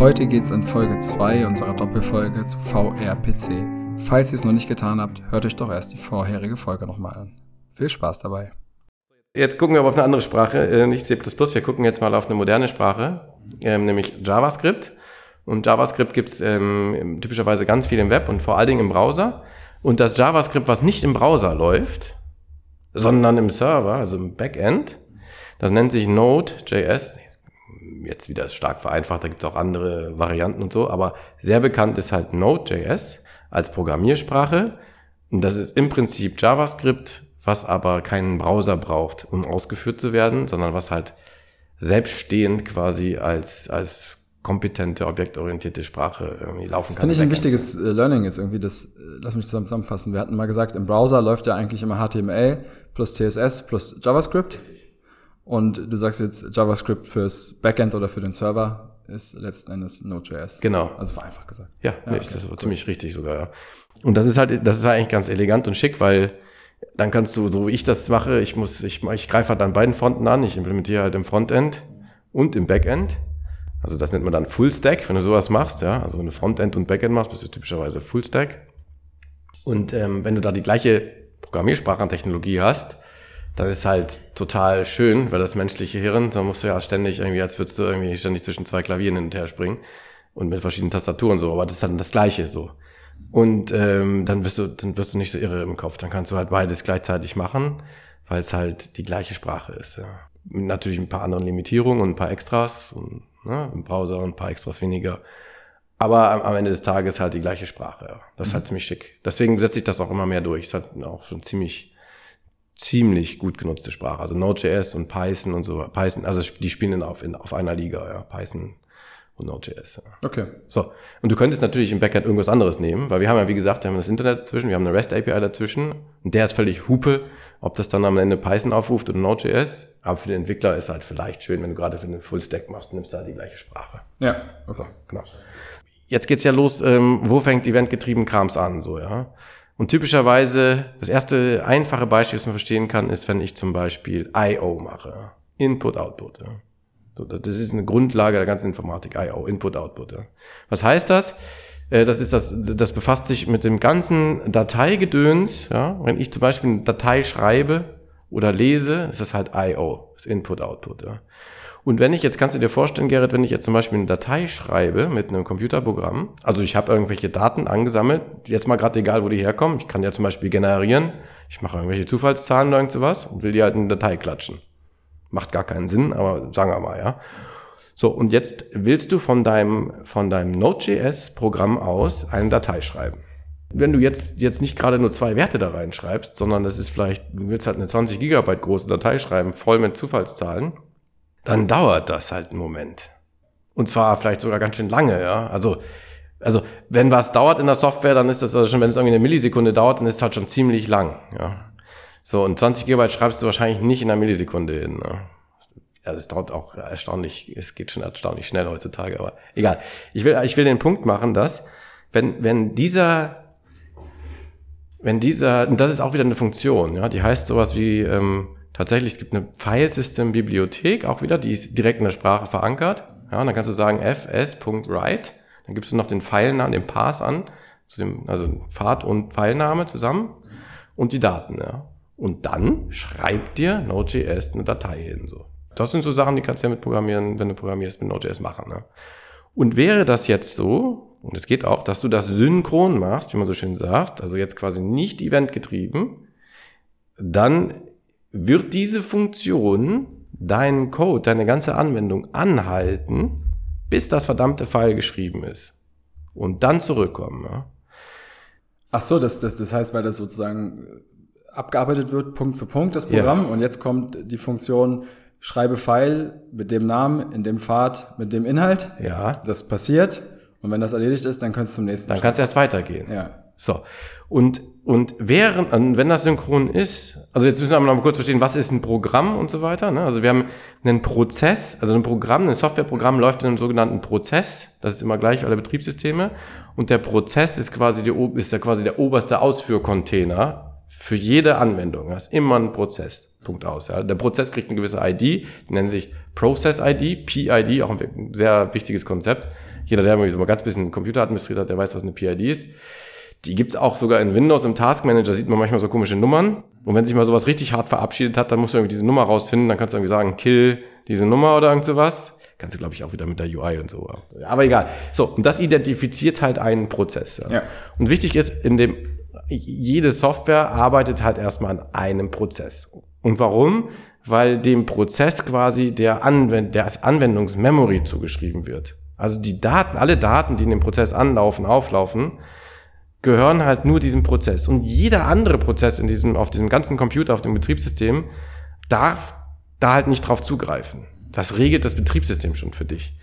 Heute geht's in Folge 2 unserer Doppelfolge zu VRPC. Falls ihr es noch nicht getan habt, hört euch doch erst die vorherige Folge nochmal an. Viel Spaß dabei. Jetzt gucken wir aber auf eine andere Sprache, äh, nicht C++. Wir gucken jetzt mal auf eine moderne Sprache, ähm, nämlich JavaScript. Und JavaScript gibt's ähm, typischerweise ganz viel im Web und vor allen Dingen im Browser. Und das JavaScript, was nicht im Browser läuft, sondern im Server, also im Backend, das nennt sich Node.js. Jetzt wieder stark vereinfacht, da gibt's auch andere Varianten und so, aber sehr bekannt ist halt Node.js als Programmiersprache. Und das ist im Prinzip JavaScript, was aber keinen Browser braucht, um ausgeführt zu werden, sondern was halt selbststehend quasi als, als kompetente, objektorientierte Sprache irgendwie laufen kann. Finde ich ein wichtiges äh, Learning jetzt irgendwie, das, äh, lass mich zusammenfassen. Wir hatten mal gesagt, im Browser läuft ja eigentlich immer HTML plus CSS plus JavaScript. Und du sagst jetzt JavaScript fürs Backend oder für den Server ist letzten Endes Node.js. Genau. Also vereinfacht gesagt. Ja, ja nee, okay, das ist cool. ziemlich richtig sogar, ja. Und das ist halt, das ist eigentlich ganz elegant und schick, weil dann kannst du, so wie ich das mache, ich muss, ich, ich greife halt an beiden Fronten an. Ich implementiere halt im Frontend und im Backend. Also das nennt man dann Full Stack, wenn du sowas machst, ja. Also wenn du Frontend und Backend machst, bist du typischerweise Full Stack. Und ähm, wenn du da die gleiche Programmiersprachentechnologie hast, das ist halt total schön, weil das menschliche Hirn, da musst du ja ständig irgendwie, als würdest du irgendwie ständig zwischen zwei Klavieren hin und her springen und mit verschiedenen Tastaturen so, aber das ist dann das Gleiche so. Und ähm, dann wirst du, dann wirst du nicht so irre im Kopf. Dann kannst du halt beides gleichzeitig machen, weil es halt die gleiche Sprache ist. Ja. Natürlich ein paar anderen Limitierungen und ein paar Extras und ne, im Browser und ein paar Extras weniger. Aber am, am Ende des Tages halt die gleiche Sprache. Ja. Das ist mhm. halt ziemlich schick. Deswegen setze ich das auch immer mehr durch. Es hat auch schon ziemlich, ziemlich gut genutzte Sprache. Also Node.js und Python und so. Python, also die spielen auf, in, auf einer Liga, ja. Python und Node.js. Ja. Okay. So. Und du könntest natürlich im Backend irgendwas anderes nehmen, weil wir haben ja, wie gesagt, wir haben das Internet dazwischen, wir haben eine REST API dazwischen und der ist völlig Hupe, ob das dann am Ende Python aufruft oder Node.js. Aber für den Entwickler ist halt vielleicht schön, wenn du gerade für einen Full-Stack machst, nimmst du halt die gleiche Sprache. Ja, okay. So, genau. Jetzt geht's ja los, ähm, wo fängt eventgetrieben Krams an, so, ja. Und typischerweise, das erste einfache Beispiel, das man verstehen kann, ist, wenn ich zum Beispiel I.O. mache. Input, Output, ja. Das ist eine Grundlage der ganzen Informatik, I.O., Input, Output. Ja. Was heißt das? Äh, das ist das, das befasst sich mit dem ganzen Dateigedöns. Ja. Wenn ich zum Beispiel eine Datei schreibe oder lese, ist das halt I.O., das Input, Output. Ja. Und wenn ich jetzt, kannst du dir vorstellen, Gerrit, wenn ich jetzt zum Beispiel eine Datei schreibe mit einem Computerprogramm, also ich habe irgendwelche Daten angesammelt, jetzt mal gerade egal, wo die herkommen, ich kann ja zum Beispiel generieren, ich mache irgendwelche Zufallszahlen oder irgend sowas und will die halt in eine Datei klatschen. Macht gar keinen Sinn, aber sagen wir mal, ja. So, und jetzt willst du von deinem, von deinem Node.js-Programm aus eine Datei schreiben. Wenn du jetzt, jetzt nicht gerade nur zwei Werte da reinschreibst, sondern das ist vielleicht, du willst halt eine 20 Gigabyte große Datei schreiben, voll mit Zufallszahlen, dann dauert das halt einen Moment. Und zwar vielleicht sogar ganz schön lange, ja. Also, also, wenn was dauert in der Software, dann ist das also schon, wenn es irgendwie eine Millisekunde dauert, dann ist es halt schon ziemlich lang, ja. So, und 20 Gigabyte schreibst du wahrscheinlich nicht in einer Millisekunde hin. Ne? Also es dauert auch erstaunlich, es geht schon erstaunlich schnell heutzutage, aber egal. Ich will, ich will den Punkt machen, dass wenn, wenn dieser, wenn dieser, und das ist auch wieder eine Funktion, ja, die heißt sowas wie, ähm, tatsächlich, es gibt eine Filesystem-Bibliothek, auch wieder, die ist direkt in der Sprache verankert. Ja, und dann kannst du sagen fs.write, dann gibst du noch den Pfeilnamen, den Pass an, zu dem, also Pfad und Pfeilname zusammen und die Daten, ja. Und dann schreibt dir Node.js eine Datei hin. So. Das sind so Sachen, die kannst du ja mit Programmieren, wenn du programmierst, mit Node.js machen. Ne? Und wäre das jetzt so, und es geht auch, dass du das synchron machst, wie man so schön sagt, also jetzt quasi nicht eventgetrieben, dann wird diese Funktion deinen Code, deine ganze Anwendung anhalten, bis das verdammte File geschrieben ist. Und dann zurückkommen. Ja? Ach so, das, das, das heißt, weil das sozusagen abgearbeitet wird, Punkt für Punkt, das Programm. Ja. Und jetzt kommt die Funktion, schreibe File mit dem Namen, in dem Pfad, mit dem Inhalt. Ja. Das passiert. Und wenn das erledigt ist, dann kannst du zum nächsten. Dann kannst du erst weitergehen. Ja. So. Und, und während, wenn das synchron ist, also jetzt müssen wir mal kurz verstehen, was ist ein Programm und so weiter. Ne? Also wir haben einen Prozess, also ein Programm, ein Softwareprogramm läuft in einem sogenannten Prozess. Das ist immer gleich für alle Betriebssysteme. Und der Prozess ist quasi, die, ist ja quasi der oberste Ausführcontainer für jede Anwendung. Das ist immer ein Prozess. Punkt aus. Ja. Der Prozess kriegt eine gewisse ID, die nennen sich Process ID, PID, auch ein sehr wichtiges Konzept. Jeder, der mal ganz bisschen Computer administriert hat, der weiß, was eine PID ist. Die gibt's auch sogar in Windows im Task Manager, sieht man manchmal so komische Nummern. Und wenn sich mal sowas richtig hart verabschiedet hat, dann musst du irgendwie diese Nummer rausfinden, dann kannst du irgendwie sagen, kill diese Nummer oder irgend sowas. Kannst du, glaube ich, auch wieder mit der UI und so. Aber egal. So, und das identifiziert halt einen Prozess. Ja. Ja. Und wichtig ist, in dem, jede Software arbeitet halt erstmal an einem Prozess. Und warum? Weil dem Prozess quasi der, Anwend der Anwendungsmemory zugeschrieben wird. Also die Daten, alle Daten, die in dem Prozess anlaufen, auflaufen, gehören halt nur diesem Prozess. Und jeder andere Prozess in diesem, auf diesem ganzen Computer, auf dem Betriebssystem, darf da halt nicht drauf zugreifen. Das regelt das Betriebssystem schon für dich.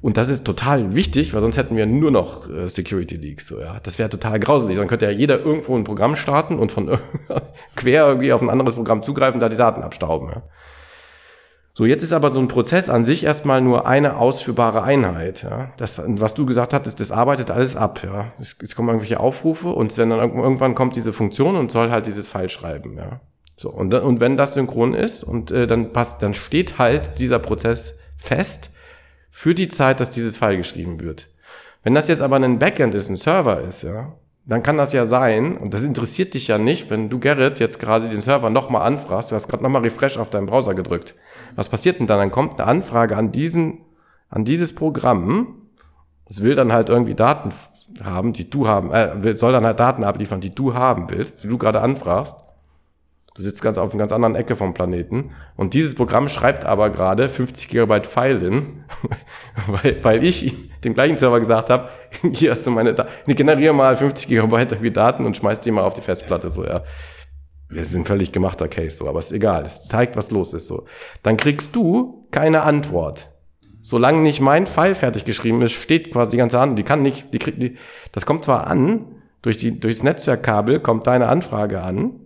Und das ist total wichtig, weil sonst hätten wir nur noch äh, Security Leaks. So, ja. Das wäre total grauselig. Dann könnte ja jeder irgendwo ein Programm starten und von quer irgendwie auf ein anderes Programm zugreifen, da die Daten abstauben. Ja. So, jetzt ist aber so ein Prozess an sich erstmal nur eine ausführbare Einheit. Ja. Das, was du gesagt hattest, das arbeitet alles ab. Ja. Es, es kommen irgendwelche Aufrufe und wenn dann irgendwann kommt diese Funktion und soll halt dieses File schreiben. Ja. So, und, und wenn das synchron ist und äh, dann passt, dann steht halt dieser Prozess fest für die Zeit, dass dieses File geschrieben wird. Wenn das jetzt aber ein Backend ist, ein Server ist, ja, dann kann das ja sein, und das interessiert dich ja nicht, wenn du, Gerrit, jetzt gerade den Server nochmal anfragst, du hast gerade nochmal Refresh auf deinen Browser gedrückt. Was passiert denn dann? Dann kommt eine Anfrage an diesen, an dieses Programm, es will dann halt irgendwie Daten haben, die du haben, äh, soll dann halt Daten abliefern, die du haben willst, die du gerade anfragst. Du sitzt ganz auf einer ganz anderen Ecke vom Planeten. Und dieses Programm schreibt aber gerade 50 Gigabyte File in, weil, weil ich dem gleichen Server gesagt habe, hier hast du meine Daten, generiere mal 50 Gigabyte Daten und schmeiß die mal auf die Festplatte, so, ja. Das ist ein völlig gemachter Case, so, aber ist egal. Es zeigt, was los ist, so. Dann kriegst du keine Antwort. Solange nicht mein File fertig geschrieben ist, steht quasi die ganze Antwort. Die kann nicht, die kriegt, die, das kommt zwar an, durch die, durchs Netzwerkkabel kommt deine Anfrage an,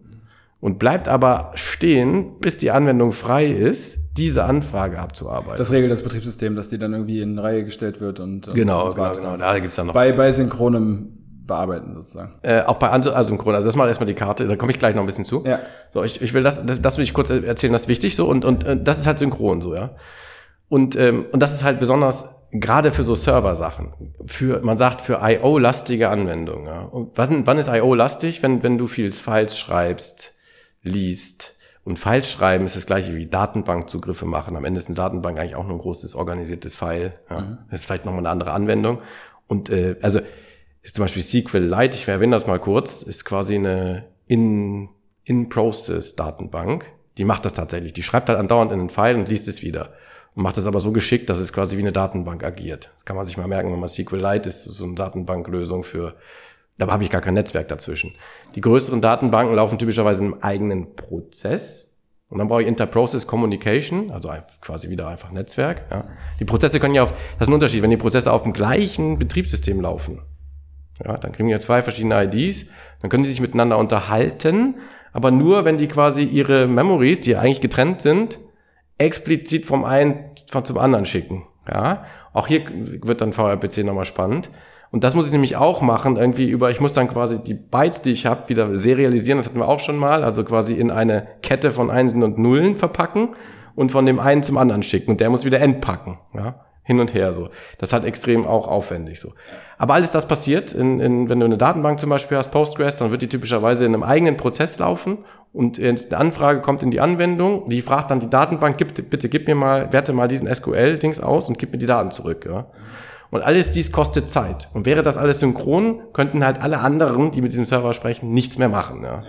und bleibt aber stehen, bis die Anwendung frei ist, diese Anfrage abzuarbeiten. Das regelt das Betriebssystem, dass die dann irgendwie in Reihe gestellt wird und und genau, und genau, genau. Da gibt's dann noch. Bei, bei synchronem Bearbeiten sozusagen. äh, auch bei Asynchron, also das mal erstmal die Karte, da komme ich gleich noch ein bisschen zu. Ja. So, ich, ich will das, das, das will ich kurz erzählen, das ist wichtig so und, und äh, das ist halt synchron so, ja. Und, ähm, und das ist halt besonders gerade für so Server-Sachen, für, man sagt für I.O.-lastige Anwendungen. Ja. Und was, wann ist I.O.-lastig? Wenn, wenn du viel Files schreibst, liest. Und Files schreiben ist das gleiche wie Datenbankzugriffe machen. Am Ende ist eine Datenbank eigentlich auch nur ein großes organisiertes File. Ja. Das ist vielleicht nochmal eine andere Anwendung. Und äh, also ist zum Beispiel SQLite, ich erwähne das mal kurz, ist quasi eine in, In-Process-Datenbank. Die macht das tatsächlich. Die schreibt halt andauernd in einen File und liest es wieder. Und macht das aber so geschickt, dass es quasi wie eine Datenbank agiert. Das kann man sich mal merken, wenn man SQLite ist, so eine Datenbanklösung für, da habe ich gar kein Netzwerk dazwischen. Die größeren Datenbanken laufen typischerweise im eigenen Prozess. Und dann brauche ich Interprocess Communication, also quasi wieder einfach Netzwerk. Ja. Die Prozesse können ja auf, das ist ein Unterschied, wenn die Prozesse auf dem gleichen Betriebssystem laufen. Ja, dann kriegen ja zwei verschiedene IDs, dann können die sich miteinander unterhalten, aber nur, wenn die quasi ihre Memories, die ja eigentlich getrennt sind, explizit vom einen zum anderen schicken. Ja, auch hier wird dann VRPC nochmal spannend. Und das muss ich nämlich auch machen, irgendwie über, ich muss dann quasi die Bytes, die ich habe, wieder serialisieren, das hatten wir auch schon mal, also quasi in eine Kette von Einsen und Nullen verpacken und von dem einen zum anderen schicken. Und der muss wieder entpacken. Ja, hin und her so. Das ist halt extrem auch aufwendig so. Aber alles das passiert, in, in, wenn du eine Datenbank zum Beispiel hast, Postgres, dann wird die typischerweise in einem eigenen Prozess laufen und jetzt eine Anfrage kommt in die Anwendung, die fragt dann die Datenbank, gib, bitte gib mir mal, werte mal diesen SQL-Dings aus und gib mir die Daten zurück. Ja. Und alles dies kostet Zeit. Und wäre das alles synchron, könnten halt alle anderen, die mit diesem Server sprechen, nichts mehr machen. Ja.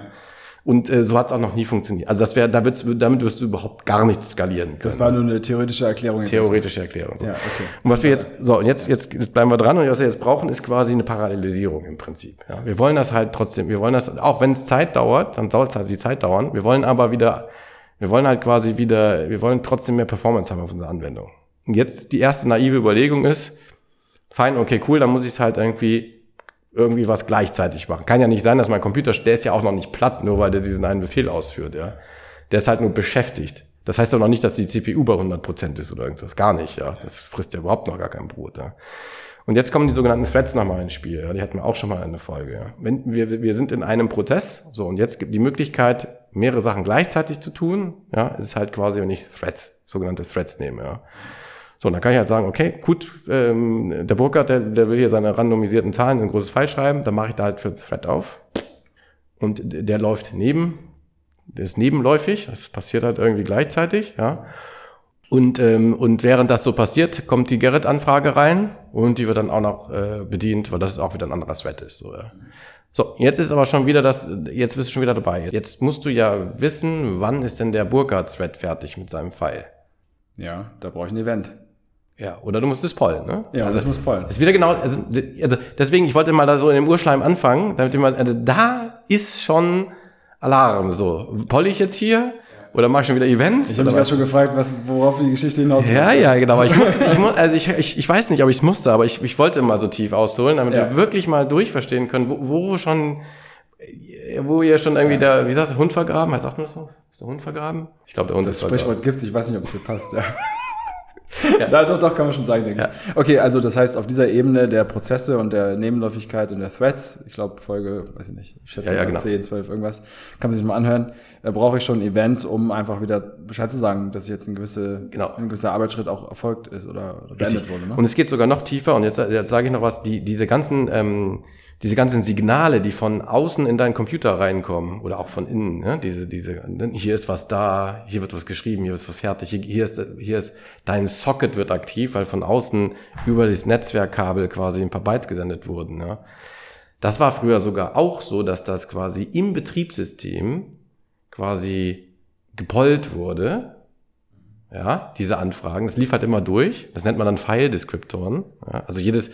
Und äh, so hat es auch noch nie funktioniert. Also das wäre, da wird's, damit wirst du überhaupt gar nichts skalieren können. Das war nur eine theoretische Erklärung. jetzt Theoretische Erklärung. So. Ja, okay. Und was wir jetzt, so, und jetzt, jetzt, bleiben wir dran und was wir jetzt brauchen, ist quasi eine Parallelisierung im Prinzip. Ja. Wir wollen das halt trotzdem, wir wollen das, auch wenn es Zeit dauert, dann dauert es halt die Zeit dauern. Wir wollen aber wieder, wir wollen halt quasi wieder, wir wollen trotzdem mehr Performance haben auf unserer Anwendung. Und jetzt die erste naive Überlegung ist, fein, okay, cool, dann muss ich es halt irgendwie irgendwie was gleichzeitig machen. Kann ja nicht sein, dass mein Computer, der ist ja auch noch nicht platt, nur weil der diesen einen Befehl ausführt, ja. Der ist halt nur beschäftigt. Das heißt doch noch nicht, dass die CPU bei 100% ist oder irgendwas. Gar nicht, ja. Das frisst ja überhaupt noch gar kein Brot, ja. Und jetzt kommen die sogenannten Threads nochmal ins Spiel. Ja. Die hatten wir auch schon mal in der Folge. Ja. Wenn wir, wir sind in einem Prozess, so, und jetzt gibt die Möglichkeit, mehrere Sachen gleichzeitig zu tun. Ja, ist halt quasi, wenn ich Threads, sogenannte Threads nehme. Ja. So, dann kann ich halt sagen, okay, gut, ähm, der Burkhardt, der, der will hier seine randomisierten Zahlen in ein großes Pfeil schreiben, dann mache ich da halt für das Thread auf. Und der läuft neben, der ist nebenläufig, das passiert halt irgendwie gleichzeitig, ja. Und, ähm, und während das so passiert, kommt die Gerrit-Anfrage rein und die wird dann auch noch äh, bedient, weil das auch wieder ein anderer Thread ist. So, ja. so, jetzt ist aber schon wieder das, jetzt bist du schon wieder dabei. Jetzt musst du ja wissen, wann ist denn der Burkhardt-Thread fertig mit seinem Pfeil. Ja, da brauche ich ein Event. Ja, oder du musst es pollen, ne? Ja, also ich muss pollen. Ist wieder genau, also, also deswegen, ich wollte mal da so in dem Urschleim anfangen, damit man, also da ist schon Alarm, so. Poll ich jetzt hier? Oder mache ich schon wieder Events? Ich habe mich gerade schon gefragt, was, worauf die Geschichte hinaus Ja, ja, genau. Aber ich muss, ich muss also ich, ich, ich weiß nicht, ob ich es musste, aber ich, ich wollte mal so tief ausholen, damit Ja. wir wirklich mal durchverstehen können, wo, wo schon, wo ihr schon irgendwie der, wie sagt der Hund vergraben? Heißt sagt man das so? Ist der Hund vergraben? Ich glaube, der Hund Das ist vergraben. Sprichwort gibt's, ich weiß nicht, ob es hier passt, ja. ja. doch, doch, kann man schon sagen, denke Ja. ich. Okay, also das heißt, auf dieser Ebene der Prozesse und der Nebenläufigkeit und der Threads, ich glaube Folge, weiß ich nicht, ich schätze Ja, ja, genau. 10, 12, irgendwas, kann man sich mal anhören, äh, brauche ich schon Events, um einfach wieder Bescheid zu sagen, dass jetzt ein, gewisse, Genau. ein gewisser Arbeitsschritt auch erfolgt ist oder, oder beendet wurde. Ne? Und es geht sogar noch tiefer, und jetzt, jetzt sage ich noch was, die, diese ganzen, ähm, diese ganzen Signale, die von außen in deinen Computer reinkommen, oder auch von innen, ne? diese, diese, hier ist was da, hier wird was geschrieben, hier ist was fertig, hier, ist, hier ist, dein Socket wird aktiv, weil von außen über das Netzwerkkabel quasi ein paar Bytes gesendet wurden, ja. Das war früher sogar auch so, dass das quasi im Betriebssystem quasi gepollt wurde, ja, diese Anfragen. Das lief halt immer durch. Das nennt man dann File-Deskriptoren. Ja, also jedes,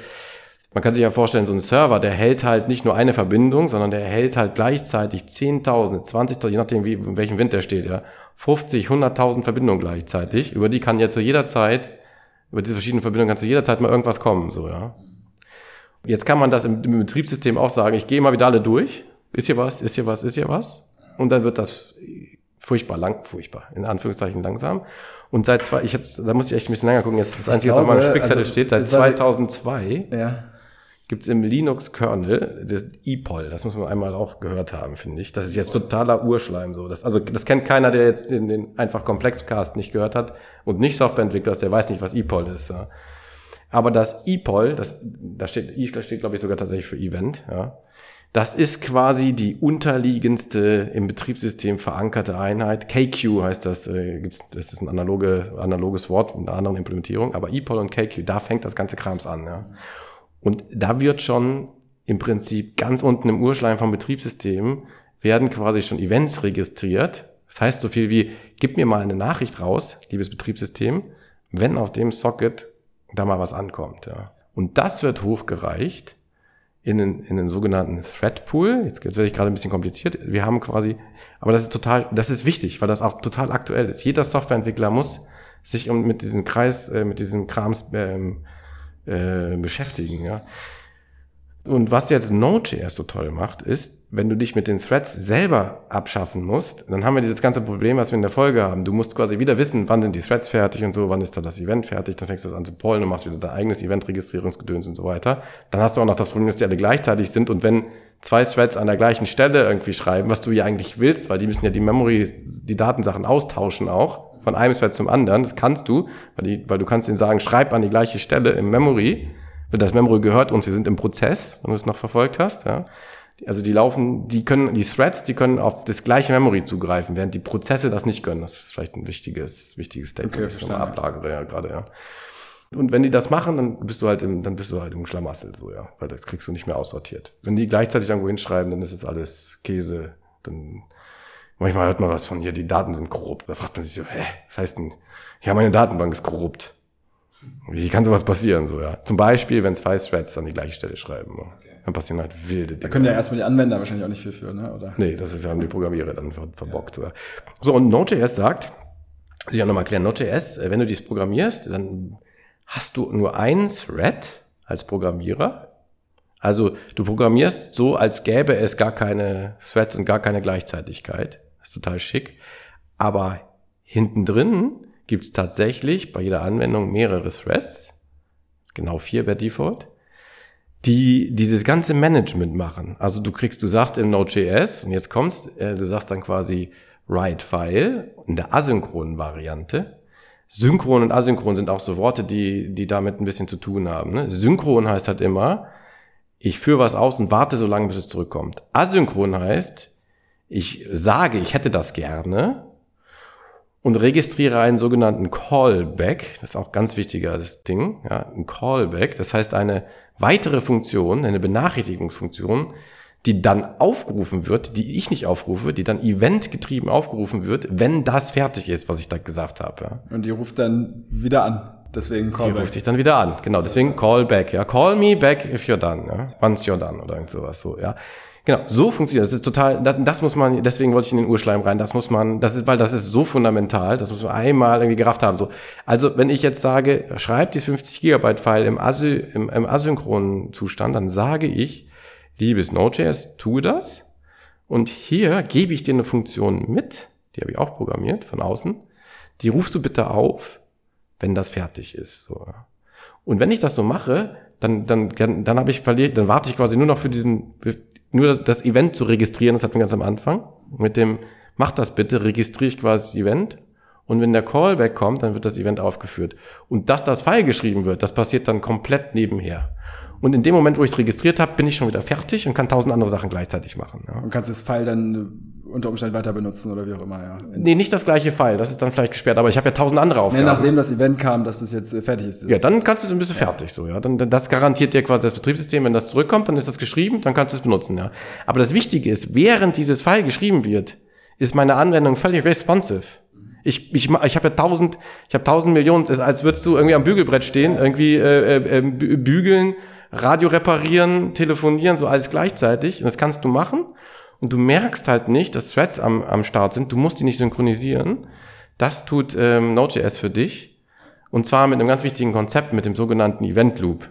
man kann sich ja vorstellen, so ein Server, der hält halt nicht nur eine Verbindung, sondern der hält halt gleichzeitig 10.000, 20.000, je nachdem, wie, in welchem Wind der steht, ja, 50, 100.000 Verbindungen gleichzeitig. Über die kann ja zu jeder Zeit, über diese verschiedenen Verbindungen kann zu jeder Zeit mal irgendwas kommen, so, ja. Jetzt kann man das im, im Betriebssystem auch sagen, ich gehe mal wieder alle durch. Ist hier was, ist hier was, ist hier was? Und dann wird das furchtbar lang, furchtbar, in Anführungszeichen langsam. Und seit zwei, ich jetzt, da muss ich echt ein bisschen länger gucken, jetzt das Einzige, was auf meinem Spickzettel also, steht, seit es war die- 2002 ja. Gibt's im Linux-Kernel das EPOL. Das muss man einmal auch gehört haben, finde ich. Das ist jetzt totaler Urschleim so. Das, also das kennt keiner, der jetzt den, den einfach Komplexcast nicht gehört hat und nicht Softwareentwickler ist, der weiß nicht, was EPOL ist. Ja. Aber das EPOL, das, da steht, I steht glaube ich sogar tatsächlich für Event, ja. Das ist quasi die unterliegendste im Betriebssystem verankerte Einheit. KQ heißt das, äh, gibt's, das ist ein analoge, analoges Wort mit einer anderen Implementierung, aber EPOL und KQ, da fängt das ganze Krams an, ja. Und da wird schon im Prinzip ganz unten im Urschleim vom Betriebssystem werden quasi schon Events registriert. Das heißt so viel wie, gib mir mal eine Nachricht raus, liebes Betriebssystem, wenn auf dem Socket da mal was ankommt. Ja. Und das wird hochgereicht in den, in den sogenannten Thread Pool. Jetzt, jetzt werde ich gerade ein bisschen kompliziert. Wir haben quasi, aber das ist total, das ist wichtig, weil das auch total aktuell ist. Jeder Softwareentwickler muss sich mit diesem Kreis, äh, mit diesem Krams ähm, äh, beschäftigen. Ja. Und was jetzt Node.js so toll macht, ist, wenn du dich mit den Threads selber abschaffen musst, dann haben wir dieses ganze Problem, was wir in der Folge haben. Du musst quasi wieder wissen, wann sind die Threads fertig und so, wann ist da das Event fertig, dann fängst du das an zu pollen und machst wieder dein eigenes Event-Registrierungsgedöns und so weiter. Dann hast du auch noch das Problem, dass die alle gleichzeitig sind und wenn zwei Threads an der gleichen Stelle irgendwie schreiben, was du ja eigentlich willst, weil die müssen ja die Memory, die Datensachen austauschen auch, von einem Thread zum anderen, das kannst du, weil, die, weil du kannst ihnen sagen, schreib an die gleiche Stelle im Memory, weil das Memory gehört uns, wir sind im Prozess, wenn du es noch verfolgt hast, ja. Also die laufen, die können, die Threads, die können auf das gleiche Memory zugreifen, während die Prozesse das nicht können. Das ist vielleicht ein wichtiges, wichtiges Statement, Okay, das ich nochmal ablagere, ja, gerade, ja. Und wenn die das machen, dann bist du halt im, dann bist du halt im Schlamassel, so, ja. Weil das kriegst du nicht mehr aussortiert. Wenn die gleichzeitig irgendwo hinschreiben, dann ist es alles Käse, dann, manchmal hört man was von hier, die Daten sind korrupt. Da fragt man sich so, hä, was heißt denn, ja, meine Datenbank ist korrupt. Wie kann sowas passieren, so, ja? Zum Beispiel, wenn zwei Threads an die gleiche Stelle schreiben. ja. Dann passieren halt wilde Da Dinge. können ja erstmal die Anwender wahrscheinlich auch nicht viel für, ne? Oder? Nee, das ist ja haben die Programmierer dann ver verbockt. So. So, und Node.js sagt, will ich auch nochmal erklären, Node.js, äh, wenn du dies programmierst, dann hast du nur einen Thread als Programmierer. Also du programmierst so, als gäbe es gar keine Threads und gar keine Gleichzeitigkeit. Das ist total schick. Aber hinten drin gibt es tatsächlich bei jeder Anwendung mehrere Threads, genau vier per Default, die dieses ganze Management machen. Also du kriegst, du sagst in Node.js, und jetzt kommst, äh, du sagst dann quasi write File in der asynchronen Variante, Synchron und asynchron sind auch so Worte, die, die damit ein bisschen zu tun haben. Ne? Synchron heißt halt immer, ich führe was aus und warte so lange, bis es zurückkommt. Asynchron heißt, ich sage, ich hätte das gerne und registriere einen sogenannten Callback. Das ist auch ganz wichtiger das Ding. Ja, ein Callback. Das heißt eine weitere Funktion, eine Benachrichtigungsfunktion, die dann aufgerufen wird, die ich nicht aufrufe, die dann eventgetrieben aufgerufen wird, wenn das fertig ist, was ich da gesagt habe. Und die ruft dann wieder an. Deswegen Callback. Die ruft dich dann wieder an. Genau, deswegen Callback. Ja, call me back if you're done. Ja. Once you're done oder irgend sowas. So, ja. Genau, so funktioniert das. Das ist total, das, das, muss man, deswegen wollte ich in den Urschleim rein. Das muss man, das ist, weil das ist so fundamental, das muss man einmal irgendwie gerafft haben. So. Also, wenn ich jetzt sage, schreib die 50 Gigabyte File im, Asy, im, im asynchronen Zustand, dann sage ich, liebes Node.js, tue das. Und hier gebe ich dir eine Funktion mit, die habe ich auch programmiert von außen. Die rufst du bitte auf, wenn das fertig ist. So. Und wenn ich das so mache, dann, dann, dann habe ich verliert, dann warte ich quasi nur noch für diesen, nur das, das Event zu registrieren, das hatten wir ganz am Anfang. Mit dem, mach das bitte, registriere ich quasi das Event. Und wenn der Callback kommt, dann wird das Event aufgeführt. Und dass das File geschrieben wird, das passiert dann komplett nebenher. Und in dem Moment, wo ich es registriert habe, bin ich schon wieder fertig und kann tausend andere Sachen gleichzeitig machen. Ja. Und kannst das File dann unter Umständen weiter benutzen oder wie auch immer, ja. Nee, nicht das gleiche File, das ist dann vielleicht gesperrt, aber ich habe ja tausend andere Aufgaben. Nee, nachdem das Event kam, dass das jetzt äh, fertig ist. Ja, dann kannst du, dann bist du fertig, so, ja. Dann, das garantiert dir quasi das Betriebssystem, wenn das zurückkommt, dann ist das geschrieben, dann kannst du es benutzen, ja. Aber das Wichtige ist, während dieses File geschrieben wird, ist meine Anwendung völlig responsive. Ich, ich, ich habe ja tausend, ich habe tausend Millionen, ist, als würdest du irgendwie am Bügelbrett stehen, irgendwie äh, äh, bügeln, Radio reparieren, telefonieren, so alles gleichzeitig. Und das kannst du machen. Und du merkst halt nicht, dass Threads am, am Start sind. Du musst die nicht synchronisieren. Das tut ähm, Node.js für dich. Und zwar mit einem ganz wichtigen Konzept, mit dem sogenannten Event Loop.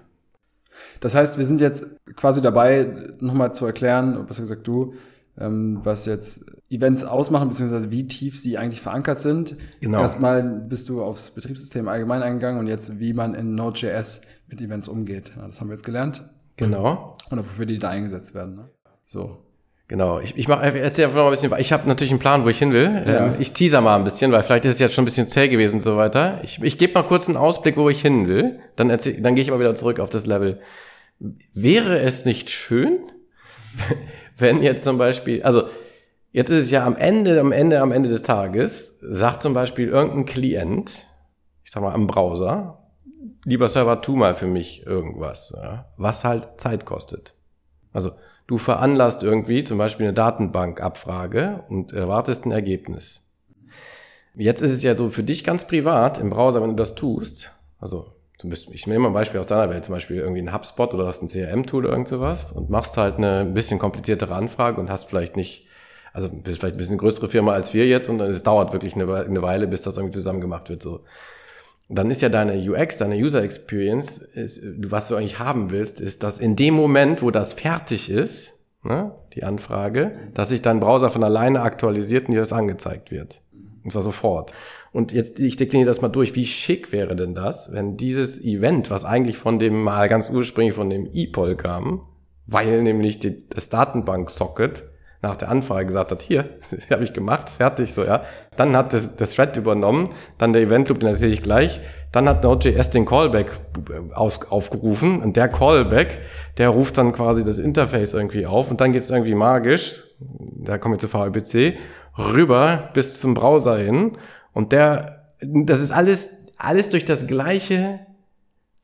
Das heißt, wir sind jetzt quasi dabei, nochmal zu erklären, was gesagt du, ähm, was jetzt Events ausmachen, beziehungsweise wie tief sie eigentlich verankert sind. Genau. Erstmal bist du aufs Betriebssystem allgemein eingegangen und jetzt, wie man in Node.js mit Events umgeht. Ja, das haben wir jetzt gelernt. Genau. Und wofür die da eingesetzt werden. Ne? So. Genau, ich, ich mach, erzähl einfach noch ein bisschen, ich habe natürlich einen Plan, wo ich hin will. Ja. Ähm, ich teaser mal ein bisschen, weil vielleicht ist es jetzt schon ein bisschen zäh gewesen und so weiter. Ich, ich gebe mal kurz einen Ausblick, wo ich hin will. Dann, erzähl, dann gehe ich aber wieder zurück auf das Level. Wäre es nicht schön, wenn jetzt zum Beispiel, also jetzt ist es ja am Ende, am Ende, am Ende des Tages, sagt zum Beispiel irgendein Klient, ich sag mal am Browser, lieber Server, tu mal für mich irgendwas, ja, was halt Zeit kostet. Also du veranlasst irgendwie zum Beispiel eine Datenbankabfrage und erwartest ein Ergebnis. Jetzt ist es ja so für dich ganz privat im Browser, wenn du das tust, also du bist, ich nehme mal ein Beispiel aus deiner Welt, zum Beispiel irgendwie ein HubSpot oder hast ein CRM-Tool oder irgend sowas und machst halt eine ein bisschen kompliziertere Anfrage und hast vielleicht nicht, also bist vielleicht ein bisschen größere Firma als wir jetzt und es dauert wirklich eine, eine Weile, bis das irgendwie zusammen gemacht wird. So. Dann ist ja deine UX, deine User Experience, ist, was du eigentlich haben willst, ist, dass in dem Moment, wo das fertig ist, ne, die Anfrage, dass sich dein Browser von alleine aktualisiert und dir das angezeigt wird. Und zwar sofort. Und jetzt, ich dekliniere das mal durch. Wie schick wäre denn das, wenn dieses Event, was eigentlich von dem mal ganz ursprünglich von dem ePOL kam, weil nämlich die, das Datenbank-Socket nach der Anfrage gesagt hat, hier, habe ich gemacht, fertig, so, ja. Dann hat das, das Thread übernommen, dann der Event Loop, den erzähle ich gleich. Dann hat Node.js den Callback aus, aufgerufen und der Callback, der ruft dann quasi das Interface irgendwie auf und dann geht es irgendwie magisch, da kommen wir zu VLBC, rüber bis zum Browser hin und der, das ist alles, alles durch das gleiche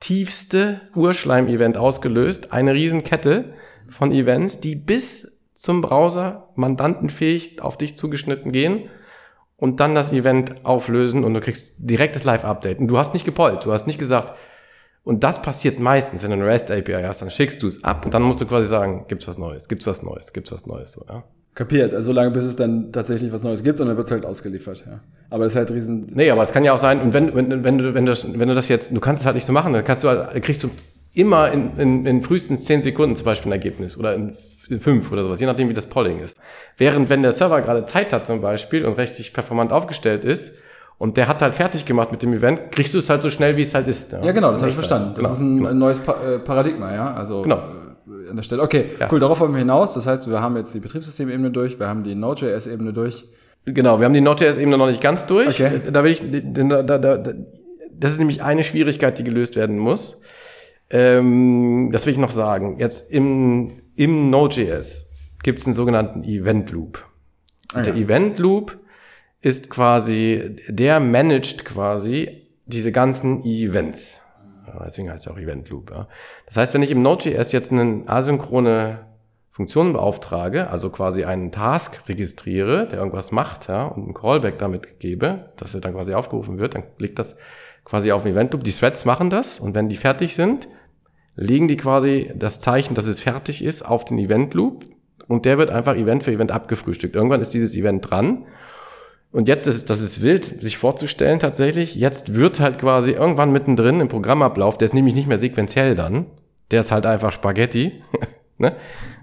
tiefste Urschleim-Event ausgelöst. Eine Riesenkette von Events, die bis zum Browser mandantenfähig auf dich zugeschnitten gehen und dann das Event auflösen und du kriegst direktes Live-Update. Und du hast nicht gepollt, du hast nicht gesagt, und das passiert meistens, wenn du eine REST API hast, dann schickst du es ab und dann musst du quasi sagen, gibt's was Neues, gibt's was Neues, gibt's was Neues, so, ja. Kapiert, also lange bis es dann tatsächlich was Neues gibt und dann wird es halt ausgeliefert, ja. Aber das ist halt riesen. Nee, aber es kann ja auch sein, und wenn, wenn, wenn, du, wenn, du das, wenn du das jetzt, du kannst es halt nicht so machen, dann kannst du halt, kriegst du immer in, in, in frühestens zehn Sekunden zum Beispiel ein Ergebnis oder in fünf oder sowas, je nachdem wie das Polling ist. Während wenn der Server gerade Zeit hat zum Beispiel und richtig performant aufgestellt ist, und der hat halt fertig gemacht mit dem Event, kriegst du es halt so schnell, wie es halt ist. Ja, ja genau, das habe ich verstanden. Das genau, ist ein, genau. neues pa äh, Paradigma, ja. Also genau. Äh, an der Stelle. Okay, ja. cool, darauf wollen wir hinaus. Das heißt, wir haben jetzt die Betriebssystemebene durch, wir haben die Node.js-Ebene durch. Genau, wir haben die Node.js-Ebene noch nicht ganz durch. Okay. Da will ich, da, da, da, das ist nämlich eine Schwierigkeit, die gelöst werden muss. Ähm, das will ich noch sagen. Jetzt im, im Node.js gibt es einen sogenannten Event Loop. Ah, der ja. Event Loop ist quasi, der managt quasi diese ganzen Events. Deswegen heißt er auch Event Loop. Ja. Das heißt, wenn ich im Node.js jetzt eine asynchrone Funktion beauftrage, also quasi einen Task registriere, der irgendwas macht, ja, und einen Callback damit gebe, dass er dann quasi aufgerufen wird, dann liegt das quasi auf dem Event Loop. Die Threads machen das und wenn die fertig sind, legen die quasi das Zeichen, dass es fertig ist, auf den Event Loop und der wird einfach Event für Event abgefrühstückt. Irgendwann ist dieses Event dran und jetzt ist es, das ist wild, sich vorzustellen tatsächlich. Jetzt wird halt quasi irgendwann mittendrin im Programmablauf, der ist nämlich nicht mehr sequenziell dann, der ist halt einfach Spaghetti. ne?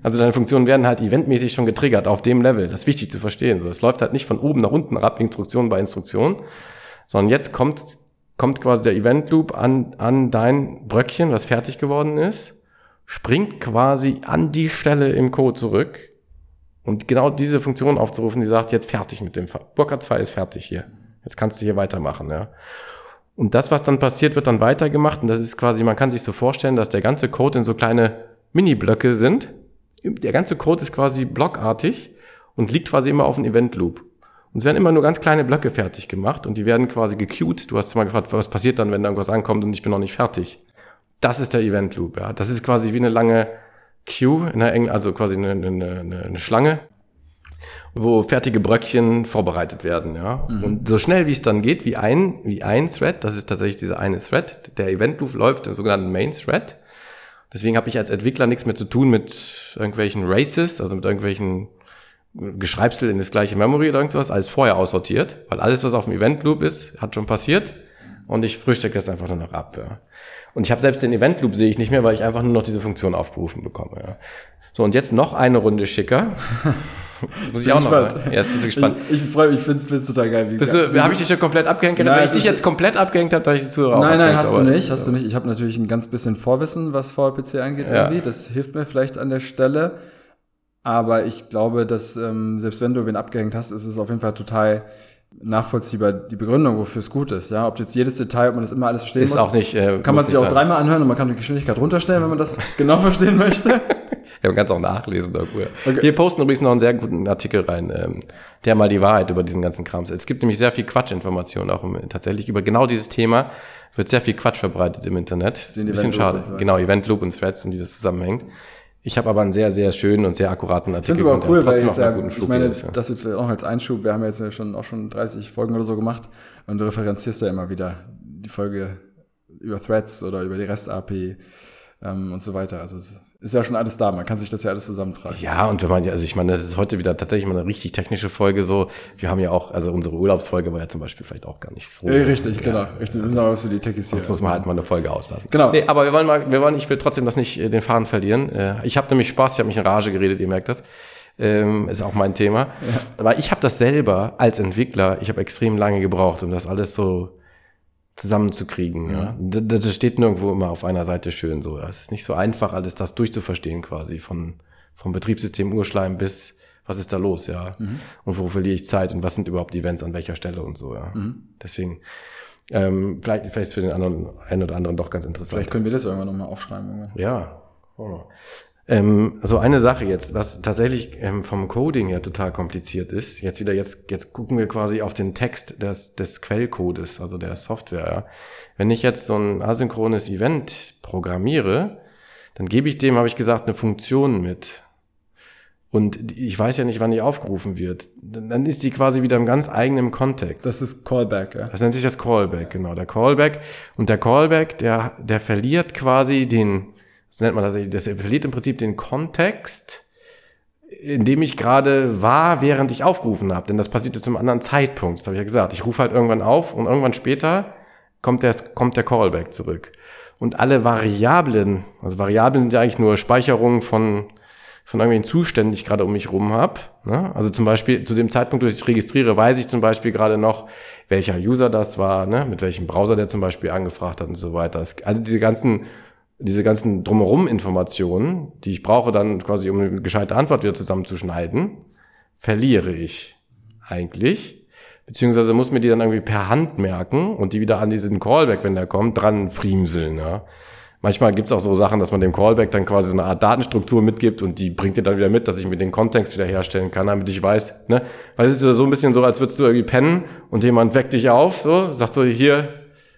Also deine Funktionen werden halt eventmäßig schon getriggert auf dem Level. Das ist wichtig zu verstehen. So, es läuft halt nicht von oben nach unten ab, Instruktion bei Instruktion, sondern jetzt kommt, kommt quasi der Event Loop an, an dein Bröckchen, was fertig geworden ist, springt quasi an die Stelle im Code zurück und genau diese Funktion aufzurufen, die sagt, jetzt fertig mit dem. Burkhardt 2 ist fertig hier. Jetzt kannst du hier weitermachen, ja. Und das, was dann passiert, wird dann weitergemacht. Und das ist quasi, man kann sich so vorstellen, dass der ganze Code in so kleine Mini-Blöcke sind. Der ganze Code ist quasi blockartig und liegt quasi immer auf einem Event-Loop. Und es werden immer nur ganz kleine Blöcke fertig gemacht und die werden quasi gequeued. Du hast mal gefragt, was passiert dann, wenn irgendwas ankommt und ich bin noch nicht fertig. Das ist der Event Loop, ja. Das ist quasi wie eine lange Queue, der also quasi eine, eine, eine, Schlange, wo fertige Bröckchen vorbereitet werden, ja. Und so schnell wie es dann geht, wie ein, wie ein Thread, das ist tatsächlich dieser eine Thread, der Event Loop läuft im sogenannten Main Thread. Deswegen habe ich als Entwickler nichts mehr zu tun mit irgendwelchen Races, also mit irgendwelchen Geschreibsel in das gleiche Memory oder irgendwas, alles vorher aussortiert, weil alles, was auf dem Event Loop ist, hat schon passiert und ich frühstücke das einfach nur noch ab. Ja. Und ich habe selbst den Event Loop sehe ich nicht mehr, weil ich einfach nur noch diese Funktion aufgerufen bekomme. Ja. So, und jetzt noch eine Runde schicker. Muss ich Bin auch noch gespannt. sagen. Ja, jetzt bist du gespannt. Ich, ich freue mich, ich finde es total geil. Wie Bist du, habe ich dich schon komplett abgehängt? Nein, Wenn ich dich jetzt komplett abgehängt habe, da ich die Zuhörer auch Nein, nein, hast du nicht, hast du nicht. Ich habe natürlich ein ganz bisschen Vorwissen, was VLPC angeht Ja. irgendwie. Das hilft mir vielleicht an der Stelle. Aber ich glaube, dass ähm, selbst wenn du wen abgehängt hast, ist es auf jeden Fall total nachvollziehbar, die Begründung, wofür es gut ist. Ja, ob jetzt jedes Detail, ob man das immer alles verstehen Ist muss. auch nicht, äh, kann man sich auch sein. dreimal anhören und man kann die Geschwindigkeit runterstellen, wenn man das genau verstehen möchte. Ja, man kann es auch nachlesen irgendwo. Okay. Wir posten übrigens noch einen sehr guten Artikel rein, ähm, der mal die Wahrheit über diesen ganzen Krams. Es gibt nämlich sehr viel Quatschinformationen auch im, tatsächlich über genau dieses Thema wird sehr viel Quatsch verbreitet im Internet. Den Ein bisschen schade. genau, Event Loop und Threads und wie das zusammenhängt. Ich habe aber einen sehr, sehr schönen und sehr akkuraten Ich Artikel. finde es aber cool, weil jetzt, guten ich meine, ist, ja. das jetzt auch als Einschub, wir haben jetzt ja schon auch schon 30 Folgen oder so gemacht und du referenzierst ja immer wieder die Folge über Threads oder über die REST-API ähm, und so weiter. Also es ist ja schon alles da, man kann sich das ja alles zusammentragen. Ja, und wenn man ja, also ich meine, das ist heute wieder tatsächlich mal eine richtig technische Folge so. Wir haben ja auch, also unsere Urlaubsfolge war ja zum Beispiel vielleicht auch gar nicht so. Äh, richtig, ja, genau. Richtig. Wir wissen aber, was die Techies hier. Jetzt muss man halt mal eine Folge auslassen. Genau. Nee, aber wir wollen mal, wir wollen, ich will trotzdem das nicht, äh, den Faden verlieren. Äh, Ich habe nämlich Spaß, ich habe mich in Rage geredet, ihr merkt das. Ähm, ist auch mein Thema. Aber ich habe das selber als Entwickler, ich habe extrem lange gebraucht, um das alles so zusammenzukriegen. Ja. Das, das steht nirgendwo immer auf einer Seite schön so. Es ist nicht so einfach, alles das durchzuverstehen quasi von vom Betriebssystem Urschleim bis was ist da los, ja. Und wo verliere ich Zeit und was sind überhaupt Events an welcher Stelle und so, ja. Deswegen ähm, vielleicht, vielleicht ist für den anderen, einen oder anderen doch ganz interessant. Vielleicht können wir das irgendwann nochmal aufschreiben. Irgendwann. Ja. Oh. Ähm, so eine Sache jetzt, was tatsächlich ähm, vom Coding her total kompliziert ist. Jetzt wieder, jetzt, jetzt gucken wir quasi auf den Text des, des Quellcodes, also der Software. Ja. Wenn ich jetzt so ein asynchrones Event programmiere, dann gebe ich dem, habe ich gesagt, eine Funktion mit. Und ich weiß ja nicht, wann die aufgerufen wird. Dann dann ist die quasi wieder im ganz eigenen Kontext. Das ist Callback, ja. Das nennt sich das Callback, genau. Der Callback. Und der Callback, der, der verliert quasi den, das nennt man das, das verliert im Prinzip den Kontext, in dem ich gerade war, während ich aufgerufen habe. Denn das passierte zum anderen Zeitpunkt. Das habe ich ja gesagt. Ich rufe halt irgendwann auf und irgendwann später kommt der, kommt der Callback zurück. Und alle Variablen, also Variablen sind ja eigentlich nur Speicherungen von, von irgendwelchen Zuständen, die ich gerade um mich rum habe. Ne? Also zum Beispiel zu dem Zeitpunkt, wo ich registriere, weiß ich zum Beispiel gerade noch, welcher User das war, ne? mit welchem Browser der zum Beispiel angefragt hat und so weiter. Also diese ganzen, diese ganzen drumherum Informationen, die ich brauche dann quasi, um eine gescheite Antwort wieder zusammenzuschneiden, verliere ich eigentlich. Beziehungsweise muss mir die dann irgendwie per Hand merken und die wieder an diesen Callback, wenn der kommt, dran friemseln. Ja. Manchmal gibt's auch so Sachen, dass man dem Callback dann quasi so eine Art Datenstruktur mitgibt und die bringt dir dann wieder mit, dass ich mir den Kontext wieder herstellen kann, damit ich weiß, ne? Weil es ist so ein bisschen so, als würdest du irgendwie pennen und jemand weckt dich auf, so, sagt so, hier,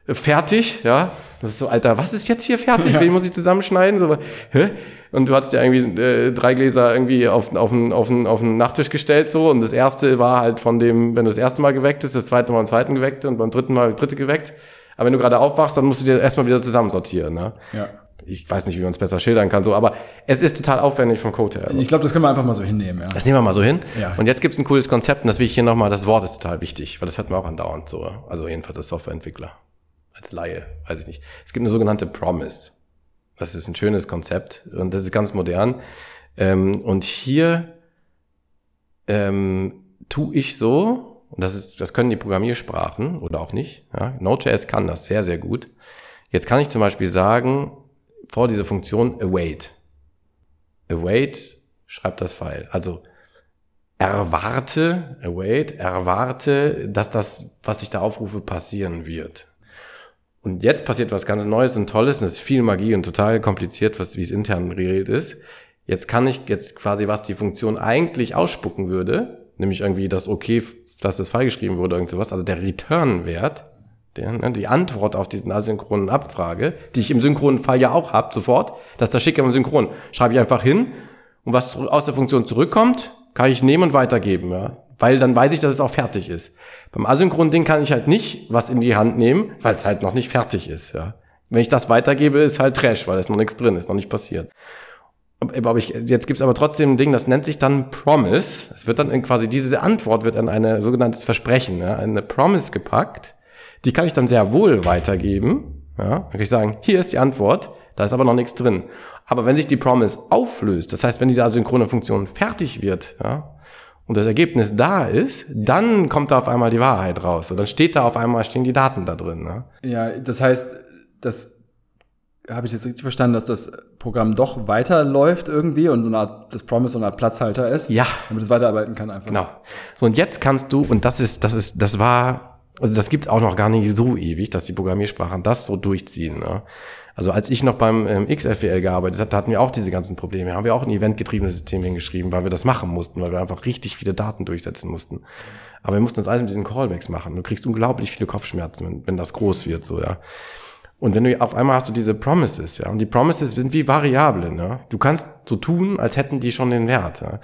fertig, ja. Das ist so, Alter, was ist jetzt hier fertig? Ja. Wen muss ich zusammenschneiden? So, hä? Und du hattest ja irgendwie äh, drei Gläser irgendwie auf, auf, den, auf, den, auf den Nachttisch gestellt so und das erste war halt von dem, wenn du das erste Mal geweckt bist, das zweite Mal beim zweiten geweckt und beim dritten Mal dritte geweckt. Aber wenn du gerade aufwachst, dann musst du dir erstmal wieder zusammensortieren. Ne? Ja. Ich weiß nicht, wie man es besser schildern kann, so, aber es ist total aufwendig vom Code her. Ich glaube, das können wir einfach mal so hinnehmen. Ja. Das nehmen wir mal so hin. Ja. Und jetzt gibt es ein cooles Konzept und das will ich hier nochmal, das Wort ist total wichtig, weil das hört man auch andauernd so. Also jedenfalls als Softwareentwickler. Als Laie, weiß ich nicht. Es gibt eine sogenannte Promise. Das ist ein schönes Konzept und das ist ganz modern. Ähm, und hier ähm, tu ich so, und das ist, das können die Programmiersprachen oder auch nicht. Ja. Node.js kann das sehr, sehr gut. Jetzt kann ich zum Beispiel sagen, vor diese Funktion await. Await schreibt das File. Also erwarte, await, erwarte, dass das, was ich da aufrufe, passieren wird. Und jetzt passiert was ganz Neues und Tolles, und es ist viel Magie und total kompliziert, was, wie es intern geregelt ist. Jetzt kann ich jetzt quasi, was die Funktion eigentlich ausspucken würde, nämlich irgendwie das okay dass das Fall geschrieben wurde, irgend sowas, also der Return-Wert, ne, die Antwort auf diesen asynchronen Abfrage, die ich im synchronen Fall ja auch habe, sofort, dass das schicke im Synchron, schreibe ich einfach hin und was aus der Funktion zurückkommt, kann ich nehmen und weitergeben, ja. Weil dann weiß ich, dass es auch fertig ist. Beim asynchronen Ding kann ich halt nicht was in die Hand nehmen, weil es halt noch nicht fertig ist, ja. Wenn ich das weitergebe, ist halt Trash, weil es noch nichts drin ist, noch nicht passiert. Aber ich, jetzt gibt's aber trotzdem ein Ding, das nennt sich dann Promise. Es wird dann quasi, diese Antwort wird an eine sogenanntes Versprechen, ja, eine Promise gepackt. Die kann ich dann sehr wohl weitergeben. Ja, dann kann ich sagen, hier ist die Antwort, da ist aber noch nichts drin. Aber wenn sich die Promise auflöst, das heißt, wenn diese asynchrone Funktion fertig wird, ja, und das Ergebnis da ist, dann kommt da auf einmal die Wahrheit raus. Und dann steht da auf einmal, stehen die Daten da drin. Ne? Ja, das heißt, das habe ich jetzt richtig verstanden, dass das Programm doch weiterläuft irgendwie und so eine Art, das Promise so eine Art Platzhalter ist? Ja. Damit es weiterarbeiten kann einfach. Genau. So, und jetzt kannst du, und das ist, das ist, das war, also das gibt auch noch gar nicht so ewig, dass die Programmiersprachen das so durchziehen. Ne? Also als ich noch beim ähm, XFWL gearbeitet habe, da hatten wir auch diese ganzen Probleme. Da haben wir auch ein eventgetriebenes System hingeschrieben, weil wir das machen mussten, weil wir einfach richtig viele Daten durchsetzen mussten. Aber wir mussten das alles mit diesen Callbacks machen. Du kriegst unglaublich viele Kopfschmerzen, wenn, wenn das groß wird, so, ja. Und wenn du auf einmal hast du diese Promises, ja, und die Promises sind wie Variablen, ja. Du kannst so tun, als hätten die schon den Wert, ja.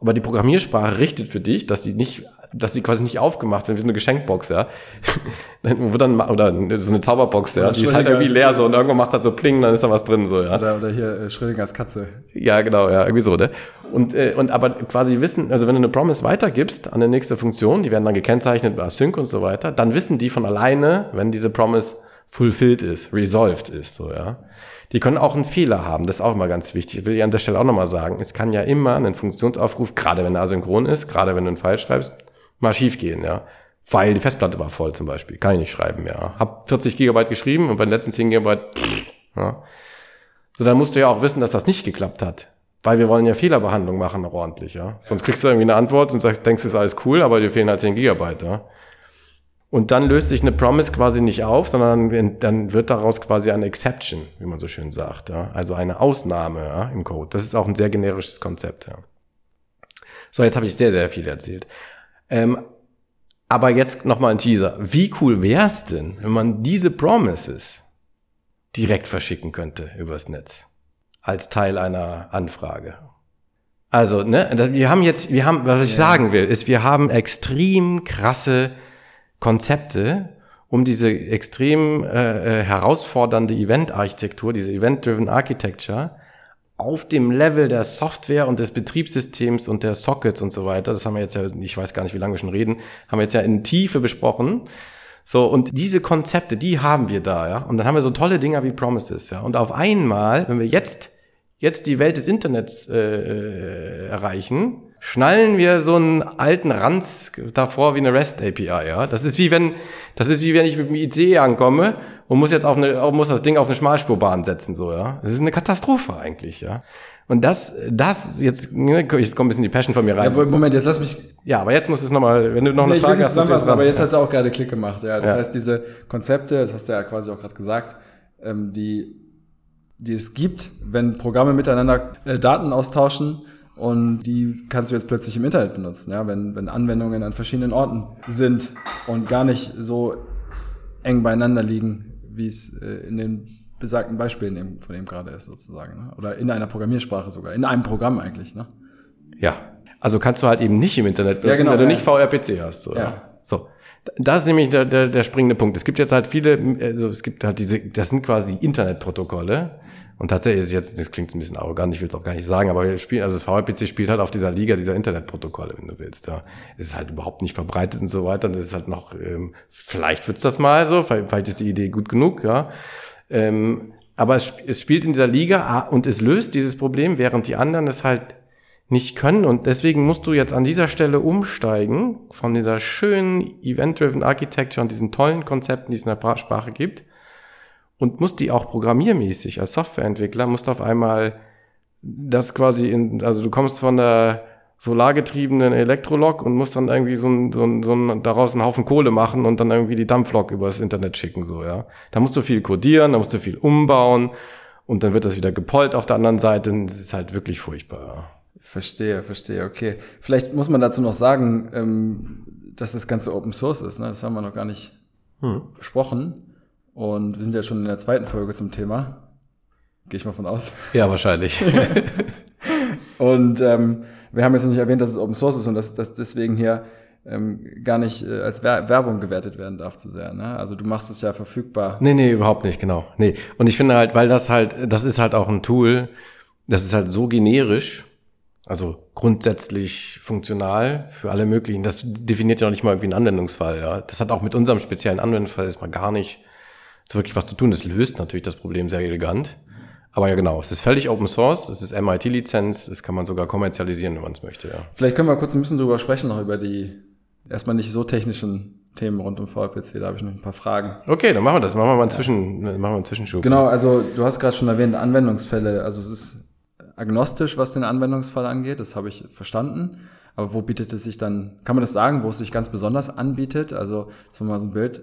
Aber die Programmiersprache richtet für dich, dass sie nicht, dass sie quasi nicht aufgemacht werden, wie so eine Geschenkbox, ja. dann wird dann, oder so eine Zauberbox, ja, die ist halt irgendwie leer so und irgendwann macht es halt so pling, dann ist da was drin, so, ja. Oder, oder hier äh, Schrödingers Katze. Ja, genau, ja, irgendwie so, ne. Und, äh, und aber quasi wissen, also wenn du eine Promise weitergibst an die nächste Funktion, die werden dann gekennzeichnet bei Async und so weiter, dann wissen die von alleine, wenn diese Promise fulfilled ist, resolved ist, so, ja. Die können auch einen Fehler haben, das ist auch immer ganz wichtig. Ich will ich an der Stelle auch nochmal sagen, es kann ja immer ein Funktionsaufruf, gerade wenn er asynchron ist, gerade wenn du einen Pfeil schreibst, mal schief gehen, ja. Weil die Festplatte war voll zum Beispiel, kann ich nicht schreiben, ja. Hab 40 Gigabyte geschrieben und bei den letzten 10 Gigabyte, ja. So, dann musst du ja auch wissen, dass das nicht geklappt hat. Weil wir wollen ja Fehlerbehandlung machen, ordentlich, ja. Sonst kriegst du irgendwie eine Antwort und sagst, denkst, es ist alles cool, aber dir fehlen halt 10 Gigabyte, ja. Und dann löst sich eine Promise quasi nicht auf, sondern dann wird daraus quasi eine Exception, wie man so schön sagt. Ja? Also eine Ausnahme ja, im Code. Das ist auch ein sehr generisches Konzept. Ja. So, jetzt habe ich sehr, sehr viel erzählt. Ähm, aber jetzt nochmal ein Teaser. Wie cool wäre es denn, wenn man diese Promises direkt verschicken könnte übers Netz? Als Teil einer Anfrage. Also, ne, wir haben jetzt, wir haben, was ich sagen will, ist, wir haben extrem krasse Konzepte, um diese extrem äh, äh, herausfordernde Event-Architektur, diese Event-Driven Architecture, auf dem Level der Software und des Betriebssystems und der Sockets und so weiter, das haben wir jetzt ja, ich weiß gar nicht, wie lange wir schon reden, haben wir jetzt ja in Tiefe besprochen. So, und diese Konzepte, die haben wir da, ja. Und dann haben wir so tolle Dinger wie Promises, ja. Und auf einmal, wenn wir jetzt, jetzt die Welt des Internets äh, äh erreichen, schnallen wir so einen alten Ranz davor wie eine REST API, ja. Das ist wie wenn, das ist wie wenn ich mit dem IC ankomme und muss jetzt auf eine, muss das Ding auf eine Schmalspurbahn setzen, so, ja. Das ist eine Katastrophe eigentlich, ja. Und das, das, jetzt, ne, jetzt kommt ein bisschen die Passion von mir rein. Ja, Moment, jetzt lass mich. Ja, aber jetzt muss es nochmal, wenn du noch Nee, eine Frage hast, zusammenfassen, jetzt aber jetzt hat es auch gerade Klick gemacht. Ja, das Ja. heißt, diese Konzepte, das hast du ja quasi auch gerade gesagt, ähm, die, die es gibt, wenn Programme miteinander äh, Daten austauschen und die kannst du jetzt plötzlich im Internet benutzen, ja, wenn, wenn Anwendungen an verschiedenen Orten sind und gar nicht so eng beieinander liegen, wie es äh, in den besagten Beispielen eben, von dem gerade ist, sozusagen. Ne? Oder in einer Programmiersprache sogar, in einem Programm eigentlich. Ne? Ja. Also kannst du halt eben nicht im Internet benutzen, genau, wenn du ja. nicht VRPC hast. Ja. ja. so. Das ist nämlich der, der, der springende Punkt. Es gibt jetzt halt viele, also es gibt halt diese, das sind quasi die Internetprotokolle. Und tatsächlich ist jetzt, das klingt ein bisschen arrogant, ich will es auch gar nicht sagen, aber wir spielen, also das VRPC spielt halt auf dieser Liga dieser Internetprotokolle, wenn du willst. Ja. Es ist halt überhaupt nicht verbreitet und so weiter. Das ist halt noch, ähm, vielleicht wird's das mal so, vielleicht, vielleicht ist die Idee gut genug, ja. Ähm, aber es, es spielt in dieser Liga ah, und es löst dieses Problem, während die anderen es halt nicht können. Und deswegen musst du jetzt an dieser Stelle umsteigen von dieser schönen Event-Driven Architecture und diesen tollen Konzepten, die es in der Pra- Sprache gibt. Und musst die auch programmiermäßig als Softwareentwickler, musst auf einmal das quasi in, also du kommst von der solargetriebenen Elektrolok und musst dann irgendwie so ein, so ein, so ein, daraus einen Haufen Kohle machen und dann irgendwie die Dampflok übers Internet schicken, so, ja. Da musst du viel codieren, da musst du viel umbauen und dann wird das wieder gepollt auf der anderen Seite und es ist halt wirklich furchtbar, ja. Verstehe, verstehe, okay. Vielleicht muss man dazu noch sagen, ähm, dass das Ganze Open Source ist. Ne? Das haben wir noch gar nicht besprochen. Und wir sind ja schon in der zweiten Folge zum Thema. Gehe ich mal von aus. Ja, wahrscheinlich. Und ähm, wir haben jetzt noch nicht erwähnt, dass es Open Source ist und dass das deswegen hier ähm, gar nicht äh, als Wer Werbung gewertet werden darf zu sehr. Ne? Also du machst es ja verfügbar. Nee, nee, überhaupt nicht, genau. Nee. Und ich finde halt, weil das halt, das ist halt auch ein Tool, das ist halt so generisch, also grundsätzlich funktional für alle möglichen. Das definiert ja noch nicht mal irgendwie einen Anwendungsfall, ja. Das hat auch mit unserem speziellen Anwendungsfall erstmal gar nicht so wirklich was zu tun. Das löst natürlich das Problem sehr elegant. Aber ja, genau, es ist völlig Open Source, es ist MIT-Lizenz, das kann man sogar kommerzialisieren, wenn man es möchte, ja. Vielleicht können wir kurz ein bisschen drüber sprechen, noch über die erstmal nicht so technischen Themen rund um VPC. Da habe ich noch ein paar Fragen. Okay, dann machen wir das. Machen wir mal einen, Zwischen, machen wir einen Zwischenschub. Genau, also du hast gerade schon erwähnt, Anwendungsfälle. Also es ist agnostisch, was den Anwendungsfall angeht, das habe ich verstanden. Aber wo bietet es sich dann, kann man das sagen, wo es sich ganz besonders anbietet? Also, dass man mal so ein Bild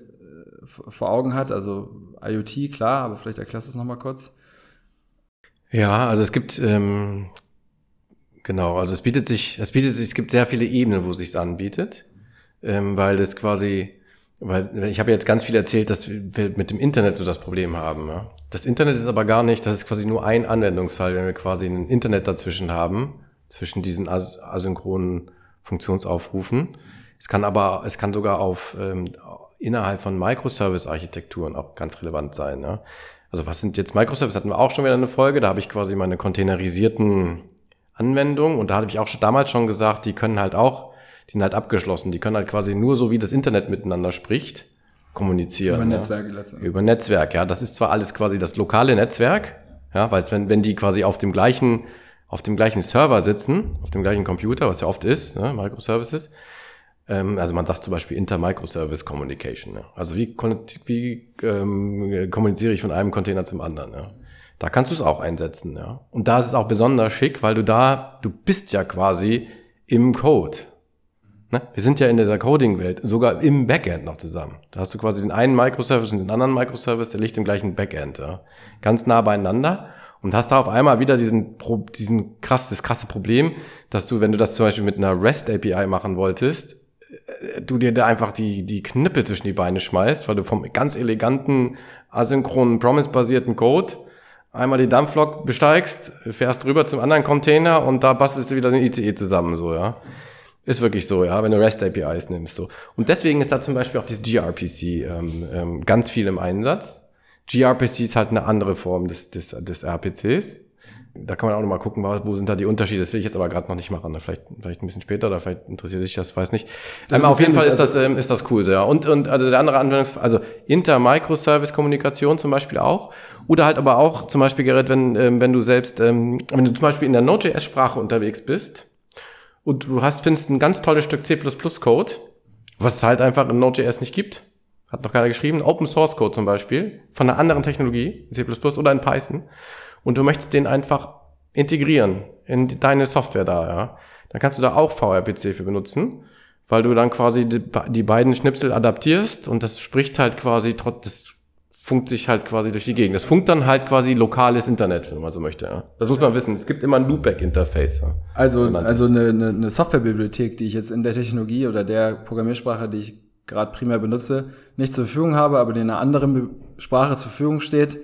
vor Augen hat, also IoT, klar, aber vielleicht erklärst du es nochmal kurz. Ja, also es gibt ähm, genau, also es bietet sich, es bietet sich, es gibt sehr viele Ebenen, wo es sich anbietet, ähm, weil das quasi, weil ich habe jetzt ganz viel erzählt, dass wir mit dem Internet so das Problem haben. Ja? Das Internet ist aber gar nicht, das ist quasi nur ein Anwendungsfall, wenn wir quasi ein Internet dazwischen haben, zwischen diesen as asynchronen Funktionsaufrufen. Es kann aber, es kann sogar auf ähm, innerhalb von Microservice-Architekturen auch ganz relevant sein. Ja? Also was sind jetzt Microservices? Hatten wir auch schon wieder eine Folge. Da habe ich quasi meine containerisierten Anwendungen und da habe ich auch schon damals schon gesagt, die können halt auch, die sind halt abgeschlossen. Die können halt quasi nur so, wie das Internet miteinander spricht, kommunizieren. Über ja. Netzwerke letztendlich. Über Netzwerk, ja. Das ist zwar alles quasi das lokale Netzwerk, ja, weil es, wenn, wenn die quasi auf dem gleichen, auf dem gleichen Server sitzen, auf dem gleichen Computer, was ja oft ist, ne, Microservices, also man sagt zum Beispiel Inter-Microservice Communication. Ne? Also wie, wie ähm, kommuniziere ich von einem Container zum anderen? Ja? Da kannst du es auch einsetzen. Ja? Und da ist es auch besonders schick, weil du da, du bist ja quasi im Code. Ne? Wir sind ja in dieser Coding-Welt, sogar im Backend noch zusammen. Da hast du quasi den einen Microservice und den anderen Microservice, der liegt im gleichen Backend. Ja? Ganz nah beieinander. Und hast da auf einmal wieder diesen, diesen krass, das krasse Problem, dass du, wenn du das zum Beispiel mit einer REST API machen wolltest, du dir da einfach die, die Knüppel zwischen die Beine schmeißt, weil du vom ganz eleganten, asynchronen, promise-basierten Code einmal die Dampflok besteigst, fährst rüber zum anderen Container und da bastelst du wieder den ICE zusammen, so, ja. Ist wirklich so, ja, wenn du REST APIs nimmst, so. Und deswegen ist da zum Beispiel auch dieses gRPC ähm, ähm, ganz viel im Einsatz. gRPC ist halt eine andere Form des, des, des RPCs. Da kann man auch noch mal gucken, wo sind da die Unterschiede. Das will ich jetzt aber gerade noch nicht machen. Vielleicht, vielleicht ein bisschen später oder vielleicht interessiert dich das, weiß nicht. Das Ähm, auf jeden Fall ist das, ähm, ist das cool, so, ja. Und, und also der andere Anwendungsfall, also Inter-Microservice-Kommunikation zum Beispiel auch. Oder halt aber auch zum Beispiel, Gerrit, wenn, ähm, wenn du selbst, ähm, wenn du zum Beispiel in der Node.js-Sprache unterwegs bist und du hast, findest ein ganz tolles Stück C++-Code, was es halt einfach in Node.js nicht gibt. hat noch keiner geschrieben, Open Source Code zum Beispiel, von einer anderen Technologie, C++ oder in Python, und du möchtest den einfach integrieren in deine Software da, ja, dann kannst du da auch VRPC für benutzen, weil du dann quasi die, die beiden Schnipsel adaptierst und das spricht halt quasi trotz, das funkt sich halt quasi durch die Gegend. Das funkt dann halt quasi lokales Internet, wenn man so möchte. Ja. Das muss man wissen. Es gibt immer ein Loopback-Interface. Ja. Also, also eine, eine, eine Softwarebibliothek, die ich jetzt in der Technologie oder der Programmiersprache, die ich gerade primär benutze, nicht zur Verfügung habe, aber die in einer anderen Sprache zur Verfügung steht,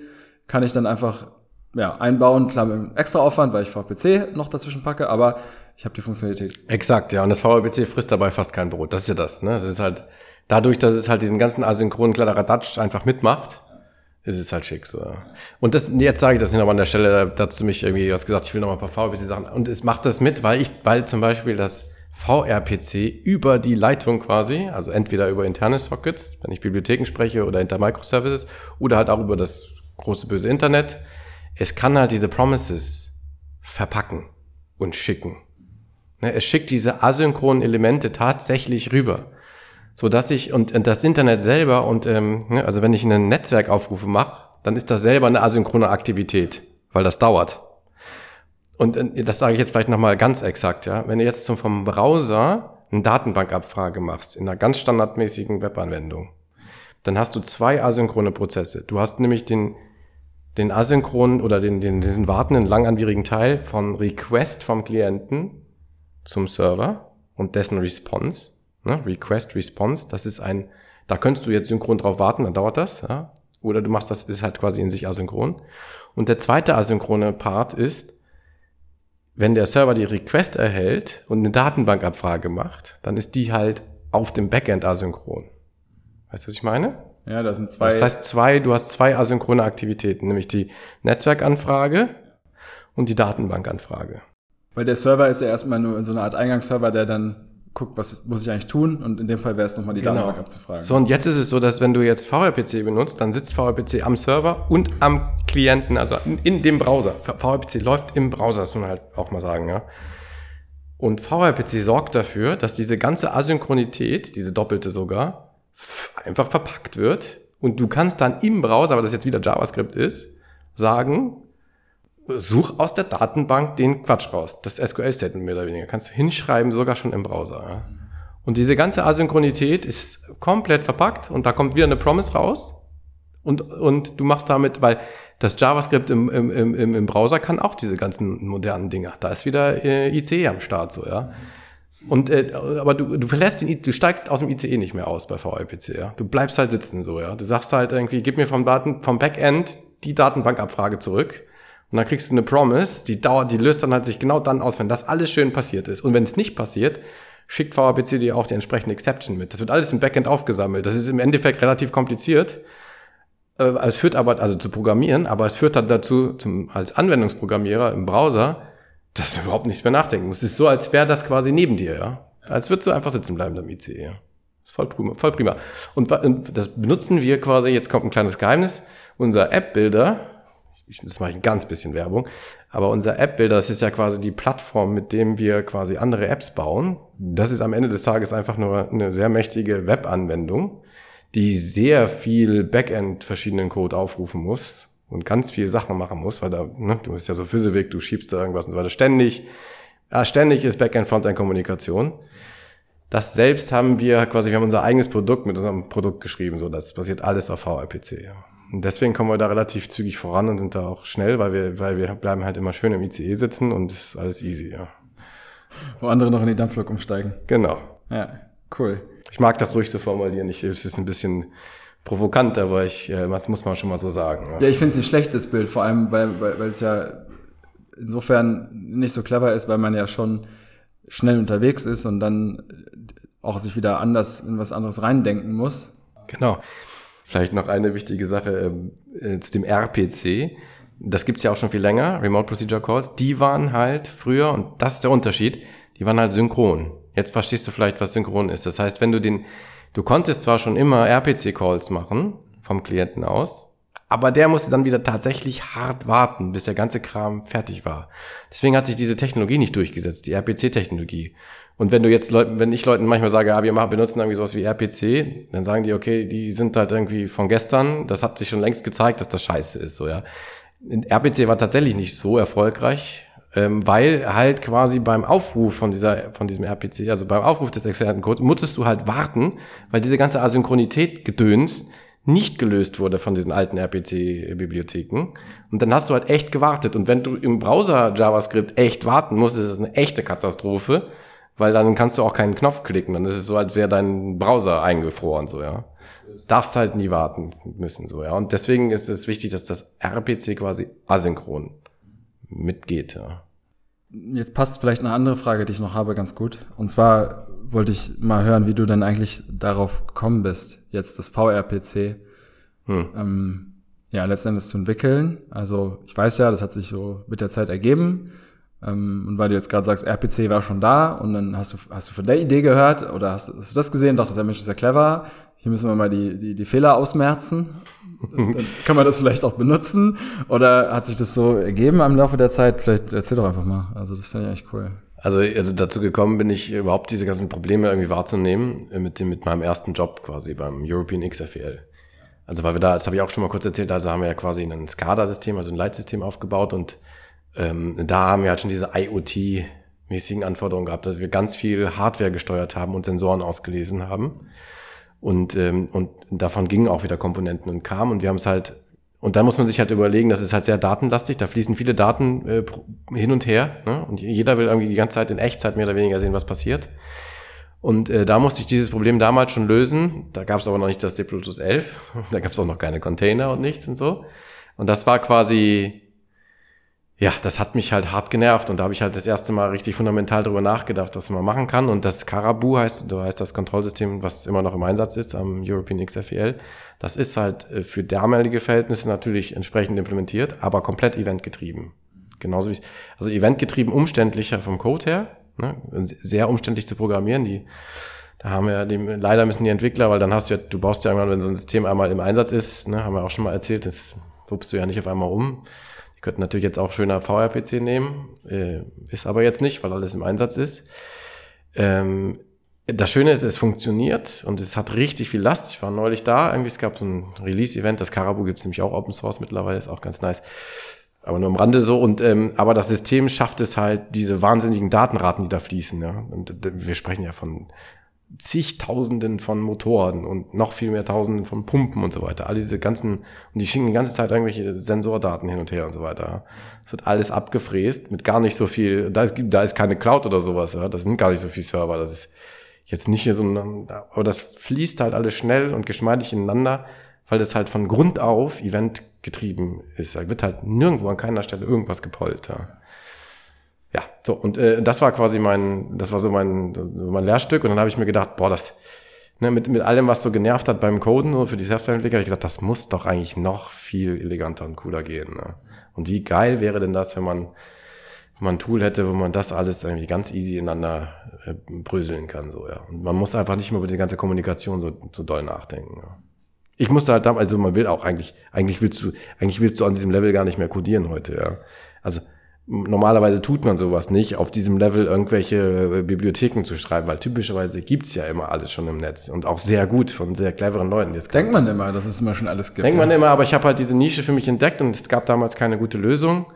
kann ich dann einfach ja, einbauen, klar mit einem extra Aufwand, weil ich VPC noch dazwischen packe, aber ich habe die Funktionalität. Exakt, ja. Und das VPC frisst dabei fast kein Brot. Das ist ja das. Ne? Es ist halt dadurch, dass es halt diesen ganzen asynchronen Kladderadatsch einfach mitmacht, ist es halt schick. So. Und das, jetzt sage ich das nicht nochmal an der Stelle, dazu mich irgendwie was gesagt, ich will noch mal ein paar VRPC-Sachen. Und es macht das mit, weil ich, weil zum Beispiel das VRPC über die Leitung quasi, also entweder über interne Sockets, wenn ich Bibliotheken spreche oder hinter Microservices, oder halt auch über das große böse Internet, es kann halt diese Promises verpacken und schicken. Ne, es schickt diese asynchronen Elemente tatsächlich rüber so dass ich und, das Internet selber und ähm, ne, also wenn ich einen Netzwerkaufrufe mache, dann ist das selber eine asynchrone Aktivität, weil das dauert. Und äh, das sage ich jetzt vielleicht nochmal ganz exakt, ja. Wenn du jetzt zum, vom Browser eine Datenbankabfrage machst, in einer ganz standardmäßigen Webanwendung, dann hast du zwei asynchrone Prozesse. Du hast nämlich den, den asynchronen oder den, den, diesen wartenden langanwierigen Teil von Request vom Klienten zum Server und dessen Response. Ne? Request, Response, das ist ein, da könntest du jetzt synchron drauf warten, dann dauert das. Ja? Oder du machst das, ist halt quasi in sich asynchron. Und der zweite asynchrone Part ist, wenn der Server die Request erhält und eine Datenbankabfrage macht, dann ist die halt auf dem Backend asynchron. Weißt du, was ich meine? Ja, da sind zwei. Das heißt zwei, du hast zwei asynchrone Aktivitäten, nämlich die Netzwerkanfrage und die Datenbankanfrage. Weil der Server ist ja erstmal nur so eine Art Eingangsserver, der dann guckt, was muss ich eigentlich tun und in dem Fall wäre es nochmal die genau. Datenbank abzufragen. So, und jetzt ist es so, dass wenn du jetzt VRPC benutzt, dann sitzt VRPC am Server und am Klienten, also in, in dem Browser. VRPC läuft im Browser, das muss man halt auch mal sagen, ja. Und VRPC sorgt dafür, dass diese ganze Asynchronität, diese doppelte sogar, einfach verpackt wird und du kannst dann im Browser, weil das jetzt wieder JavaScript ist, sagen, such aus der Datenbank den Quatsch raus. Das SQL-Statement mehr oder weniger. Kannst du hinschreiben, sogar schon im Browser. Ja. Und diese ganze Asynchronität ist komplett verpackt und da kommt wieder eine Promise raus. Und, und du machst damit, weil das JavaScript im, im, im, im Browser kann auch diese ganzen modernen Dinger. Da ist wieder äh, ICE am Start, so, ja. Und, äh, aber du, du verlässt den, du steigst aus dem ICE nicht mehr aus bei VLPC, ja. Du bleibst halt sitzen, so, ja. Du sagst halt irgendwie, gib mir vom Daten, vom Backend die Datenbankabfrage zurück und dann kriegst du eine Promise, die dauert, die löst dann halt sich genau dann aus, wenn das alles schön passiert ist. Und wenn es nicht passiert, schickt VAPC dir auch die entsprechende Exception mit. Das wird alles im Backend aufgesammelt. Das ist im Endeffekt relativ kompliziert. Äh, es führt aber, also zu programmieren, aber es führt dann dazu, zum, als Anwendungsprogrammierer im Browser, dass du überhaupt nicht mehr nachdenken musst. Es ist so, als wäre das quasi neben dir, ja. Als würdest du einfach sitzen bleiben im ICE, ja. ist voll prima, voll prima. Und, und das benutzen wir quasi, jetzt kommt ein kleines Geheimnis, unser App-Builder, ich, das mache ich ein ganz bisschen Werbung, aber unser App-Builder, das ist ja quasi die Plattform, mit dem wir quasi andere Apps bauen. Das ist am Ende des Tages einfach nur eine sehr mächtige Web-Anwendung, die sehr viel Backend verschiedenen Code aufrufen muss und ganz viele Sachen machen muss, weil da, ne, du bist ja so Physik, du schiebst da irgendwas und so weiter. Ständig, ja, ständig ist Backend-Frontend-Kommunikation. Das selbst haben wir quasi, wir haben unser eigenes Produkt mit unserem Produkt geschrieben, so das basiert alles auf VRPC. Ja. Und deswegen kommen wir da relativ zügig voran und sind da auch schnell, weil wir, weil wir bleiben halt immer schön im ICE sitzen und ist alles easy, ja. Wo andere noch in die Dampflok umsteigen. Genau. Ja, cool. Ich mag das ruhig so formulieren. Ich, es ist ein bisschen provokant, aber ich, äh, das muss man schon mal so sagen. Ja, ja ich finde es ein schlechtes Bild, vor allem, weil, weil, weil es ja insofern nicht so clever ist, weil man ja schon schnell unterwegs ist und dann auch sich wieder anders in was anderes reindenken muss. Genau. Vielleicht noch eine wichtige Sache äh, äh zu dem RPC. Das gibt's ja auch schon viel länger, Remote Procedure Calls. Die waren halt früher, und das ist der Unterschied, die waren halt synchron. Jetzt verstehst du vielleicht, was synchron ist. Das heißt, wenn du den, du konntest zwar schon immer RPC-Calls machen, vom Klienten aus, Aber der musste dann wieder tatsächlich hart warten, bis der ganze Kram fertig war. Deswegen hat sich diese Technologie nicht durchgesetzt, die RPC-Technologie. Und wenn du jetzt Leuten, wenn ich Leuten manchmal sage, ja, wir machen, benutzen irgendwie sowas wie RPC, dann sagen die, okay, die sind halt irgendwie von gestern, das hat sich schon längst gezeigt, dass das scheiße ist, so, ja. RPC war tatsächlich nicht so erfolgreich, ähm, weil halt quasi beim Aufruf von dieser, von diesem RPC, also beim Aufruf des externen Codes, musstest du halt warten, weil diese ganze Asynchronität gedöns nicht gelöst wurde von diesen alten RPC-Bibliotheken. Und dann hast du halt echt gewartet. Und wenn du im Browser JavaScript echt warten musst, ist es eine echte Katastrophe, weil dann kannst du auch keinen Knopf klicken. Dann ist es so, als wäre dein Browser eingefroren, so, ja. Darfst halt nie warten müssen, so, ja. Und deswegen ist es wichtig, dass das RPC quasi asynchron mitgeht, ja. Jetzt passt vielleicht eine andere Frage, die ich noch habe, ganz gut. Und zwar wollte ich mal hören, wie du denn eigentlich darauf gekommen bist, jetzt das VRPC hm. ähm, ja letztendlich zu entwickeln. Also ich weiß ja, das hat sich so mit der Zeit ergeben. Ähm, und weil du jetzt gerade sagst, RPC war schon da und dann hast du, hast du von der Idee gehört oder hast, hast du das gesehen, dachtest, der Mensch ist ja clever, hier müssen wir mal die, die, die Fehler ausmerzen. Dann kann man das vielleicht auch benutzen. Oder hat sich das so ergeben im Laufe der Zeit? Vielleicht erzähl doch einfach mal. Also das finde ich eigentlich cool. Also, also dazu gekommen bin ich überhaupt diese ganzen Probleme irgendwie wahrzunehmen äh, mit dem mit meinem ersten Job quasi beim European XFL. Also weil wir da, das habe ich auch schon mal kurz erzählt, also haben wir ja quasi ein SCADA-System, also ein Leitsystem aufgebaut und ähm, da haben wir halt schon diese IoT-mäßigen Anforderungen gehabt, dass wir ganz viel Hardware gesteuert haben und Sensoren ausgelesen haben. Und, ähm, und davon gingen auch wieder Komponenten und kamen und wir haben es halt und dann muss man sich halt überlegen, das ist halt sehr datenlastig, da fließen viele Daten äh, hin und her. Ne? Und jeder will irgendwie die ganze Zeit in Echtzeit mehr oder weniger sehen, was passiert. Und äh, da musste ich dieses Problem damals schon lösen. Da gab es aber noch nicht das D 11, da gab es auch noch keine Container und nichts und so. Und das war quasi ja, das hat mich halt hart genervt und da habe ich halt das erste Mal richtig fundamental darüber nachgedacht, was man machen kann. Und das Carabou heißt, du heißt das Kontrollsystem, was immer noch im Einsatz ist am European XFEL. Das ist halt äh, für damalige Verhältnisse natürlich entsprechend implementiert, aber komplett eventgetrieben. Genauso wie also eventgetrieben umständlicher vom Code her, ne? sehr umständlich zu programmieren. Die, da haben wir, die, leider müssen die Entwickler, weil dann hast du ja, du baust ja irgendwann, wenn so ein System einmal im Einsatz ist, ne, haben wir auch schon mal erzählt, das wupst du ja nicht auf einmal um ich könnte natürlich jetzt auch schöner VR-PC nehmen, äh, ist aber jetzt nicht, weil alles im Einsatz ist. Ähm, das Schöne ist, es funktioniert und es hat richtig viel Last. Ich war neulich da, irgendwie es gab so ein Release-Event, das Caribou gibt es nämlich auch Open Source mittlerweile, ist auch ganz nice. Aber nur am Rande so. Und ähm, aber das System schafft es halt, diese wahnsinnigen Datenraten, die da fließen. Ja? Und wir sprechen ja von zigtausenden von Motoren und noch viel mehr Tausenden von Pumpen und so weiter. All diese ganzen, und die schicken die ganze Zeit irgendwelche Sensordaten hin und her und so weiter. Es wird alles abgefräst mit gar nicht so viel, da ist, da ist keine Cloud oder sowas, ja. Das sind gar nicht so viel Server. Das ist jetzt nicht hier so ein, aber das fließt halt alles schnell und geschmeidig ineinander, weil das halt von Grund auf Event getrieben ist. Da wird halt nirgendwo an keiner Stelle irgendwas gepollt, ja ja, so, und äh, das war quasi mein, das war so mein, mein Lehrstück. Und dann habe ich mir gedacht, boah, das, ne, mit, mit allem, was so genervt hat beim Coden, so für die Softwareentwickler, ich gedacht, das muss doch eigentlich noch viel eleganter und cooler gehen. Ne? Und wie geil wäre denn das, wenn man, wenn man ein Tool hätte, wo man das alles irgendwie ganz easy ineinander äh, bröseln kann, so, ja. Und man muss einfach nicht mehr über die ganze Kommunikation so, so doll nachdenken. Ja. Ich musste halt damals, also man will auch eigentlich, eigentlich willst du, eigentlich willst du an diesem Level gar nicht mehr codieren heute, ja. Also normalerweise tut man sowas nicht, auf diesem Level irgendwelche äh, Bibliotheken zu schreiben, weil typischerweise gibt's ja immer alles schon im Netz und auch sehr gut von sehr cleveren Leuten. Jetzt Denkt man immer, dass es immer schon alles gibt. Denkt man immer, aber ich habe halt diese Nische für mich entdeckt und es gab damals keine gute Lösung.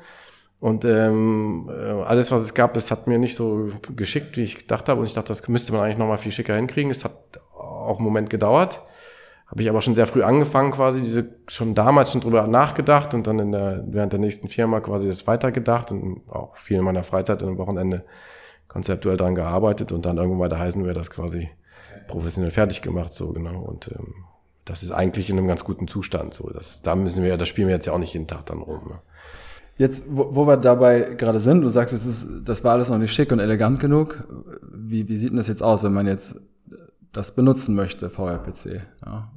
Und ähm, äh, alles, was es gab, das hat mir nicht so geschickt, wie ich gedacht habe. Und ich dachte, das müsste man eigentlich noch mal viel schicker hinkriegen. Es hat auch einen Moment gedauert. Habe ich aber schon sehr früh angefangen, quasi diese schon damals schon drüber nachgedacht und dann in der, während der nächsten Firma quasi das weitergedacht und auch viel in meiner Freizeit und am Wochenende konzeptuell dran gearbeitet und dann irgendwann bei der Heißen wäre das quasi professionell fertig gemacht, so genau. Und ähm, das ist eigentlich in einem ganz guten Zustand. So, das, da müssen wir, das spielen wir jetzt ja auch nicht jeden Tag dann rum. Ne? Jetzt, wo, wo wir dabei gerade sind, du sagst, es ist, das war alles noch nicht schick und elegant genug. Wie, wie sieht denn das jetzt aus, wenn man jetzt das benutzen möchte, VRPC? Ja?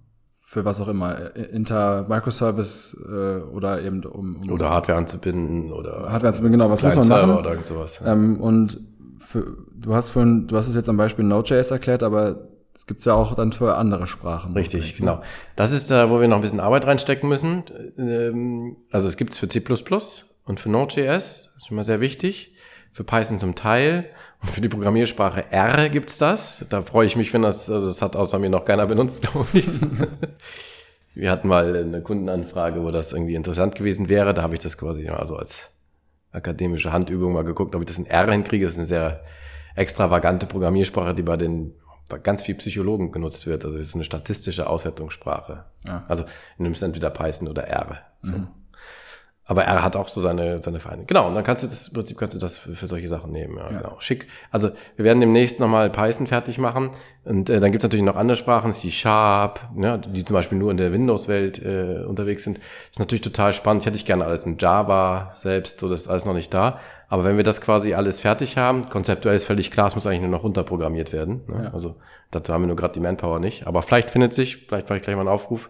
Für was auch immer, Inter Microservice äh, oder eben um, um oder Hardware anzubinden oder Hardware anzubinden, genau, was muss man machen? Oder sowas. Ja. Ähm, und für, du hast vorhin, du hast es jetzt am Beispiel Node.js erklärt, aber Das gibt's ja auch dann für andere Sprachen. Richtig, ne? genau. Das ist da, wo wir noch ein bisschen Arbeit reinstecken müssen. Ähm, Also es gibt's für C++ und für Node.js, das ist mal sehr wichtig. Für Python zum Teil. Für die Programmiersprache R gibt's das. Da freue ich mich, wenn das, also das hat außer mir noch keiner benutzt, glaube ich. Wir hatten mal eine Kundenanfrage, wo das irgendwie interessant gewesen wäre. Da habe ich das quasi mal so als akademische Handübung mal geguckt, ob ich das in R hinkriege. Das ist eine sehr extravagante Programmiersprache, die bei den bei ganz viel Psychologen genutzt wird. Also es ist eine statistische Auswertungssprache. Ja. Also du nimmst entweder Python oder R. So. Aber R hat auch so seine, seine Vereine. Genau, und dann kannst du das, im Prinzip kannst du das für, für solche Sachen nehmen. Ja, Ja. genau. Schick. Also wir werden demnächst nochmal Python fertig machen. Und äh, dann gibt's natürlich noch andere Sprachen, die Sharp, ne, die zum Beispiel nur in der Windows-Welt äh, unterwegs sind. Das ist natürlich total spannend. Ich hätte ich gerne alles in Java selbst, so das ist alles noch nicht da. Aber wenn wir das quasi alles fertig haben, konzeptuell ist völlig klar, es muss eigentlich nur noch runterprogrammiert werden. Ne? Ja. Also dazu haben wir nur gerade die Manpower nicht. Aber vielleicht findet sich, vielleicht mache ich gleich mal einen Aufruf,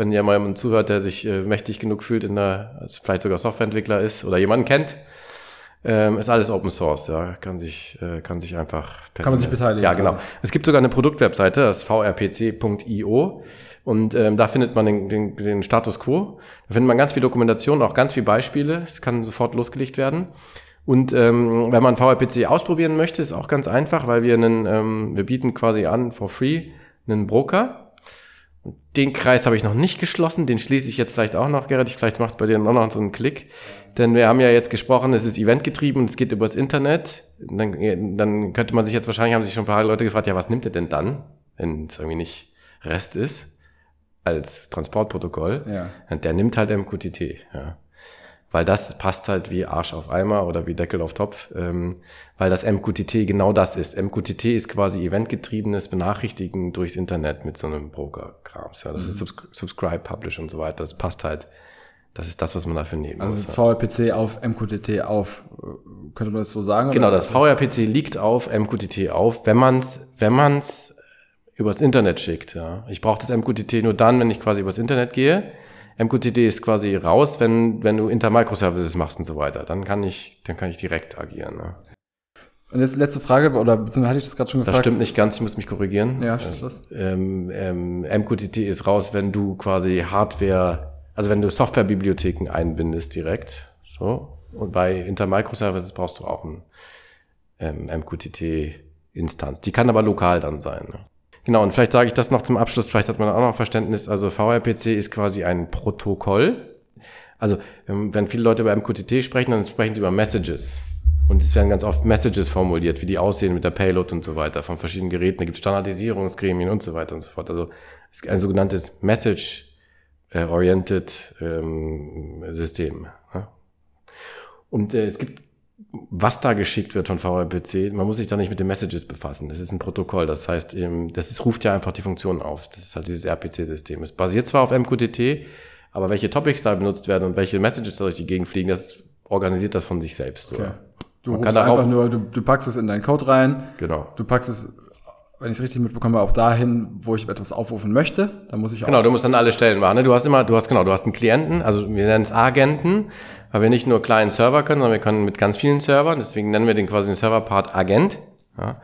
wenn ja mal jemand zuhört, der sich äh, mächtig genug fühlt, in der, vielleicht sogar Softwareentwickler ist oder jemanden kennt, ähm, ist alles Open Source, ja, kann sich, äh, kann sich einfach Kann man sich beteiligen, Ja, genau. Es gibt sogar eine Produktwebseite, das vrpc.io und ähm, da findet man den, den, den Status Quo. Da findet man ganz viel Dokumentation, auch ganz viele Beispiele. Es kann sofort losgelegt werden. Und ähm, wenn man VRPC ausprobieren möchte, ist auch ganz einfach, weil wir einen, ähm, wir bieten quasi an for free einen Broker. Den Kreis habe ich noch nicht geschlossen, den schließe ich jetzt vielleicht auch noch, Gerrit. Vielleicht macht es bei dir auch noch so einen Klick. Denn wir haben ja jetzt gesprochen, es ist eventgetrieben und es geht übers Internet. Dann, dann könnte man sich jetzt wahrscheinlich, haben sich schon ein paar Leute gefragt, ja, was nimmt er denn dann, wenn es irgendwie nicht REST ist, als Transportprotokoll? Ja. Und der nimmt halt MQTT, ja. Weil das passt halt wie Arsch auf Eimer oder wie Deckel auf Topf, ähm, weil das MQTT genau das ist. MQTT ist quasi eventgetriebenes Benachrichtigen durchs Internet mit so einem Broker-Krams. Ja, das ist Subscri Subscribe, Publish und so weiter. Das passt halt. Das ist das, was man dafür nehmen Also muss. jetzt VRPC auf MQTT auf, äh, könnte man das so sagen? Genau, das VRPC liegt auf MQTT auf, wenn man's, wenn man's übers Internet schickt. Ja. Ich brauche das MQTT nur dann, wenn ich quasi übers Internet gehe. MQTT ist quasi raus, wenn, wenn du Inter-Microservices machst und so weiter. Dann kann ich, dann kann ich direkt agieren. Ne? Und jetzt letzte Frage, oder beziehungsweise hatte ich das gerade schon Das gefragt? stimmt nicht ganz, ich muss mich korrigieren. Ja, los. Ähm, ähm, MQTT ist raus, wenn du quasi Hardware, also wenn du Softwarebibliotheken einbindest direkt. So. Und bei Inter-Microservices brauchst du auch ein ähm, MQTT-Instanz. Die kann aber lokal dann sein. Ne? Genau, und vielleicht sage ich das noch zum Abschluss, vielleicht hat man auch noch Verständnis. Also VRPC ist quasi ein Protokoll. Also wenn, wenn viele Leute über MQTT sprechen, dann sprechen sie über Messages. Und es werden ganz oft Messages formuliert, wie die aussehen mit der Payload und so weiter von verschiedenen Geräten. Da gibt es Standardisierungsgremien und so weiter und so fort. Also es ist ein sogenanntes Message-Oriented ähm, System. Und äh, es gibt, was da geschickt wird von VRPC, man muss sich da nicht mit den Messages befassen. Das ist ein Protokoll. Das heißt, das ist, ruft ja einfach die Funktion auf. Das ist halt dieses RPC-System. Es basiert zwar auf MQTT, aber welche Topics da benutzt werden und welche Messages da durch die Gegend fliegen, das organisiert das von sich selbst. Okay. Du Man rufst einfach nur, du, du packst es in deinen Code rein, Genau. du packst es, wenn ich es richtig mitbekomme, auch dahin, wo ich etwas aufrufen möchte. Da muss ich Genau, du musst dann alle Stellen machen. Ne? Du hast immer, du hast genau, du hast einen Klienten, also wir nennen es Agenten, weil wir nicht nur kleinen Server können, sondern wir können mit ganz vielen Servern. Deswegen nennen wir den quasi den Serverpart Agent. Ja?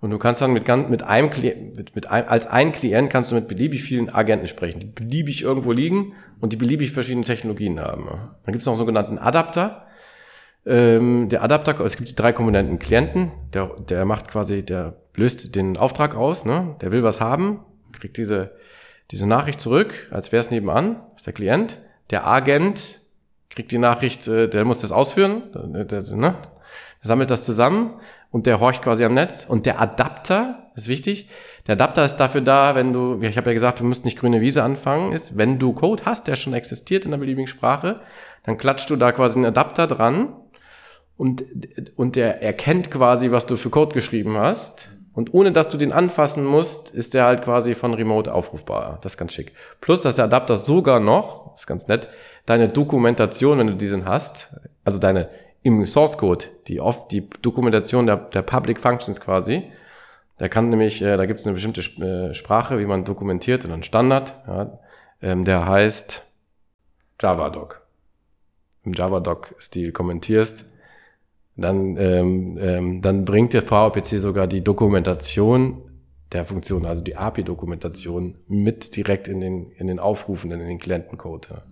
Und du kannst dann mit, mit einem Klient, mit, mit ein, als ein Klient kannst du mit beliebig vielen Agenten sprechen, die beliebig irgendwo liegen und die beliebig verschiedene Technologien haben. Dann gibt es noch einen sogenannten Adapter. Ähm, der Adapter, es gibt die drei Komponenten. Klienten, der, der macht quasi, der löst den Auftrag aus, ne? der will was haben, kriegt diese, diese Nachricht zurück, als wäre es nebenan, ist der Klient. Der Agent kriegt die Nachricht, äh, der muss das ausführen, der, der, ne? der sammelt das zusammen und der horcht quasi am Netz. Und der Adapter, ist wichtig, der Adapter ist dafür da, wenn du, ich habe ja gesagt, du musst nicht grüne Wiese anfangen, ist, wenn du Code hast, der schon existiert in einer beliebigen Sprache, dann klatscht du da quasi einen Adapter dran und, und der erkennt quasi, was du für Code geschrieben hast. Und ohne dass du den anfassen musst, ist der halt quasi von Remote aufrufbar. Das ist ganz schick. Plus, dass der Adapter sogar noch, das ist ganz nett, deine Dokumentation, wenn du diesen hast, also deine im Source Code, die oft die Dokumentation der, der Public Functions quasi, der kann nämlich, äh, da gibt es eine bestimmte äh, Sprache, wie man dokumentiert und einen Standard, ja, ähm, der heißt JavaDoc. Im JavaDoc-Stil kommentierst, dann, ähm, ähm, dann bringt der VPC sogar die Dokumentation der Funktion, also die API-Dokumentation mit direkt in den, in den Aufrufen, in den Klientencode. Ja.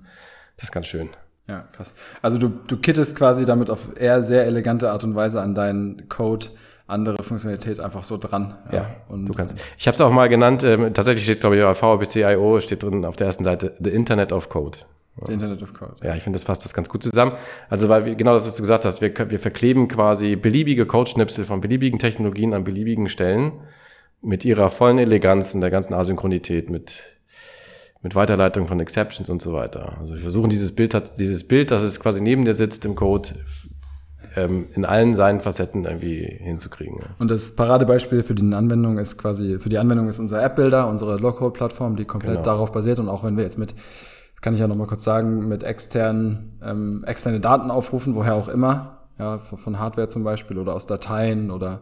Das ist ganz schön. Ja, krass. Also du, du kittest quasi damit auf eher sehr elegante Art und Weise an deinen Code andere Funktionalität einfach so dran. Ja, und du kannst. Ich habe es auch mal genannt, ähm, tatsächlich steht es, glaube ich, bei VPC.io, steht drin auf der ersten Seite, The Internet of Code. The Internet of Code. Ja, ich finde, das fasst das ganz gut zusammen. Also, weil wir, genau das, was du gesagt hast, wir, wir verkleben quasi beliebige Codeschnipsel von beliebigen Technologien an beliebigen Stellen mit ihrer vollen Eleganz und der ganzen Asynchronität, mit, mit Weiterleitung von Exceptions und so weiter. Also wir versuchen dieses Bild, dieses Bild, dass es quasi neben dir sitzt im Code, ähm, in allen seinen Facetten irgendwie hinzukriegen. Ja. Und das Paradebeispiel für die Anwendung ist quasi, für die Anwendung ist unser App-Builder, unsere Low-Code-Plattform, die komplett genau. darauf basiert. Und auch wenn wir jetzt mit, kann ich ja nochmal kurz sagen, mit externen, ähm, externe Daten aufrufen, woher auch immer, ja, von Hardware zum Beispiel oder aus Dateien oder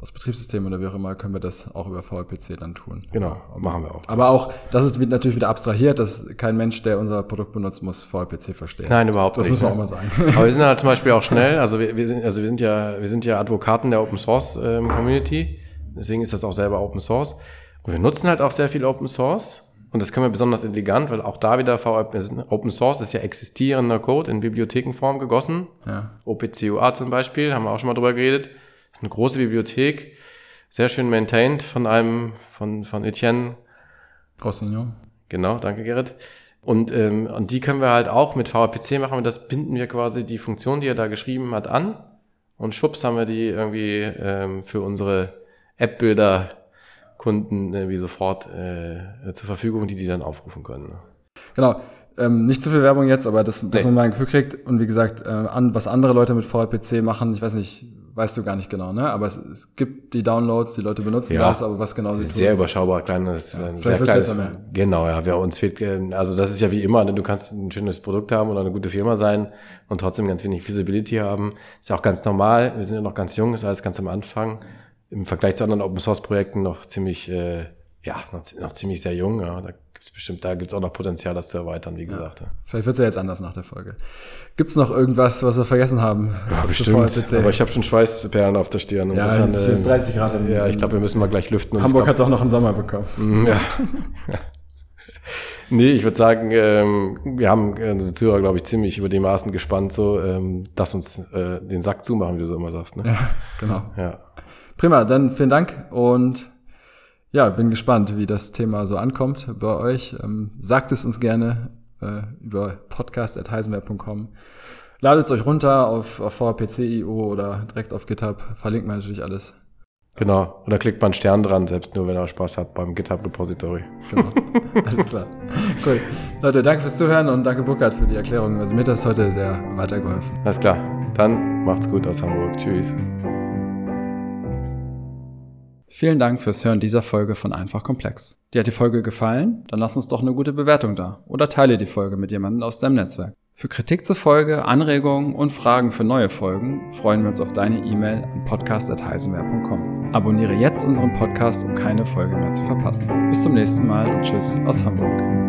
aus Betriebssystem oder wie auch immer, können wir das auch über VLPC dann tun. Genau, machen wir auch. Aber auch, das ist natürlich wieder abstrahiert, dass kein Mensch, der unser Produkt benutzt, muss VLPC verstehen. Nein, überhaupt das nicht. Das müssen wir auch mal sagen. Aber wir sind halt zum Beispiel auch schnell, also wir, wir, sind, also wir sind ja, wir sind ja Advokaten der Open Source ähm, Community, deswegen ist das auch selber Open Source. Und wir nutzen halt auch sehr viel Open Source. Und das können wir besonders elegant, weil auch da wieder Open Source ist ja existierender Code in Bibliothekenform gegossen. Ja. OPCUA zum Beispiel, haben wir auch schon mal drüber geredet das ist eine große Bibliothek, sehr schön maintained von einem, von, von Etienne. Rossignon. Genau, danke Gerrit. Und, ähm, und die können wir halt auch mit VPC machen und das binden wir quasi die Funktion, die er da geschrieben hat, an. Und schwupps haben wir die irgendwie ähm, für unsere App-Bilder Kunden irgendwie sofort äh, zur Verfügung, die die dann aufrufen können. Genau. Ähm, nicht zu viel Werbung jetzt, aber das, dass man mal ein Gefühl kriegt. Und wie gesagt, äh, an, was andere Leute mit VPC machen, ich weiß nicht, weißt du gar nicht genau, ne? Aber es, es gibt die Downloads, die Leute benutzen ja, das, aber was genau sie tun. Sehr überschaubar, kleines, ja, sehr kleines. Genau, ja, wir uns fehlt, also das ist ja wie immer, ne? du kannst ein schönes Produkt haben oder eine gute Firma sein und trotzdem ganz wenig Visibility haben. Ist ja auch ganz normal. Wir sind ja noch ganz jung, ist alles ganz am Anfang. Im Vergleich zu anderen Open Source Projekten noch ziemlich, äh, ja, noch, noch ziemlich sehr jung. Ja. Da gibt's bestimmt, da gibt's auch noch Potenzial, das zu erweitern, wie gesagt. Ja. Vielleicht wird's ja jetzt anders nach der Folge. Gibt's noch irgendwas, was wir vergessen haben? Ja, bestimmt. Aber ich habe schon Schweißperlen auf der Stirn. Ja, äh, ist 30 Grad. Im, ja, ich glaube, wir müssen mal gleich lüften. Hamburg glaub, hat doch noch einen Sommer bekommen. Mm, ja. Nee, ich würde sagen, ähm, wir haben äh, unsere Zuhörer, glaube ich, ziemlich über die Maßen gespannt, so, ähm, dass uns äh, den Sack zumachen, wie du so immer sagst. Ne? Ja, genau. Ja. Prima, dann vielen Dank und ja, bin gespannt, wie das Thema so ankommt bei euch. Ähm, sagt es uns gerne äh, über podcast.heisenberg.com. Ladet es euch runter auf, auf VPC.io oder direkt auf GitHub. Verlinkt man natürlich alles. Genau. Oder klickt man einen Stern dran, selbst nur wenn er Spaß hat beim GitHub Repository. Genau. Alles klar. Cool. Leute, danke fürs Zuhören und danke Burkhard für die Erklärung. Also mir hat das heute sehr weitergeholfen. Alles klar. Dann macht's gut aus Hamburg. Tschüss. Vielen Dank fürs Hören dieser Folge von Einfach Komplex. Dir hat die Folge gefallen? Dann lass uns doch eine gute Bewertung da oder teile die Folge mit jemandem aus deinem Netzwerk. Für Kritik zur Folge, Anregungen und Fragen für neue Folgen freuen wir uns auf deine E-Mail an podcast.heisenwehr.com. Abonniere jetzt unseren Podcast, um keine Folge mehr zu verpassen. Bis zum nächsten Mal und tschüss aus Hamburg.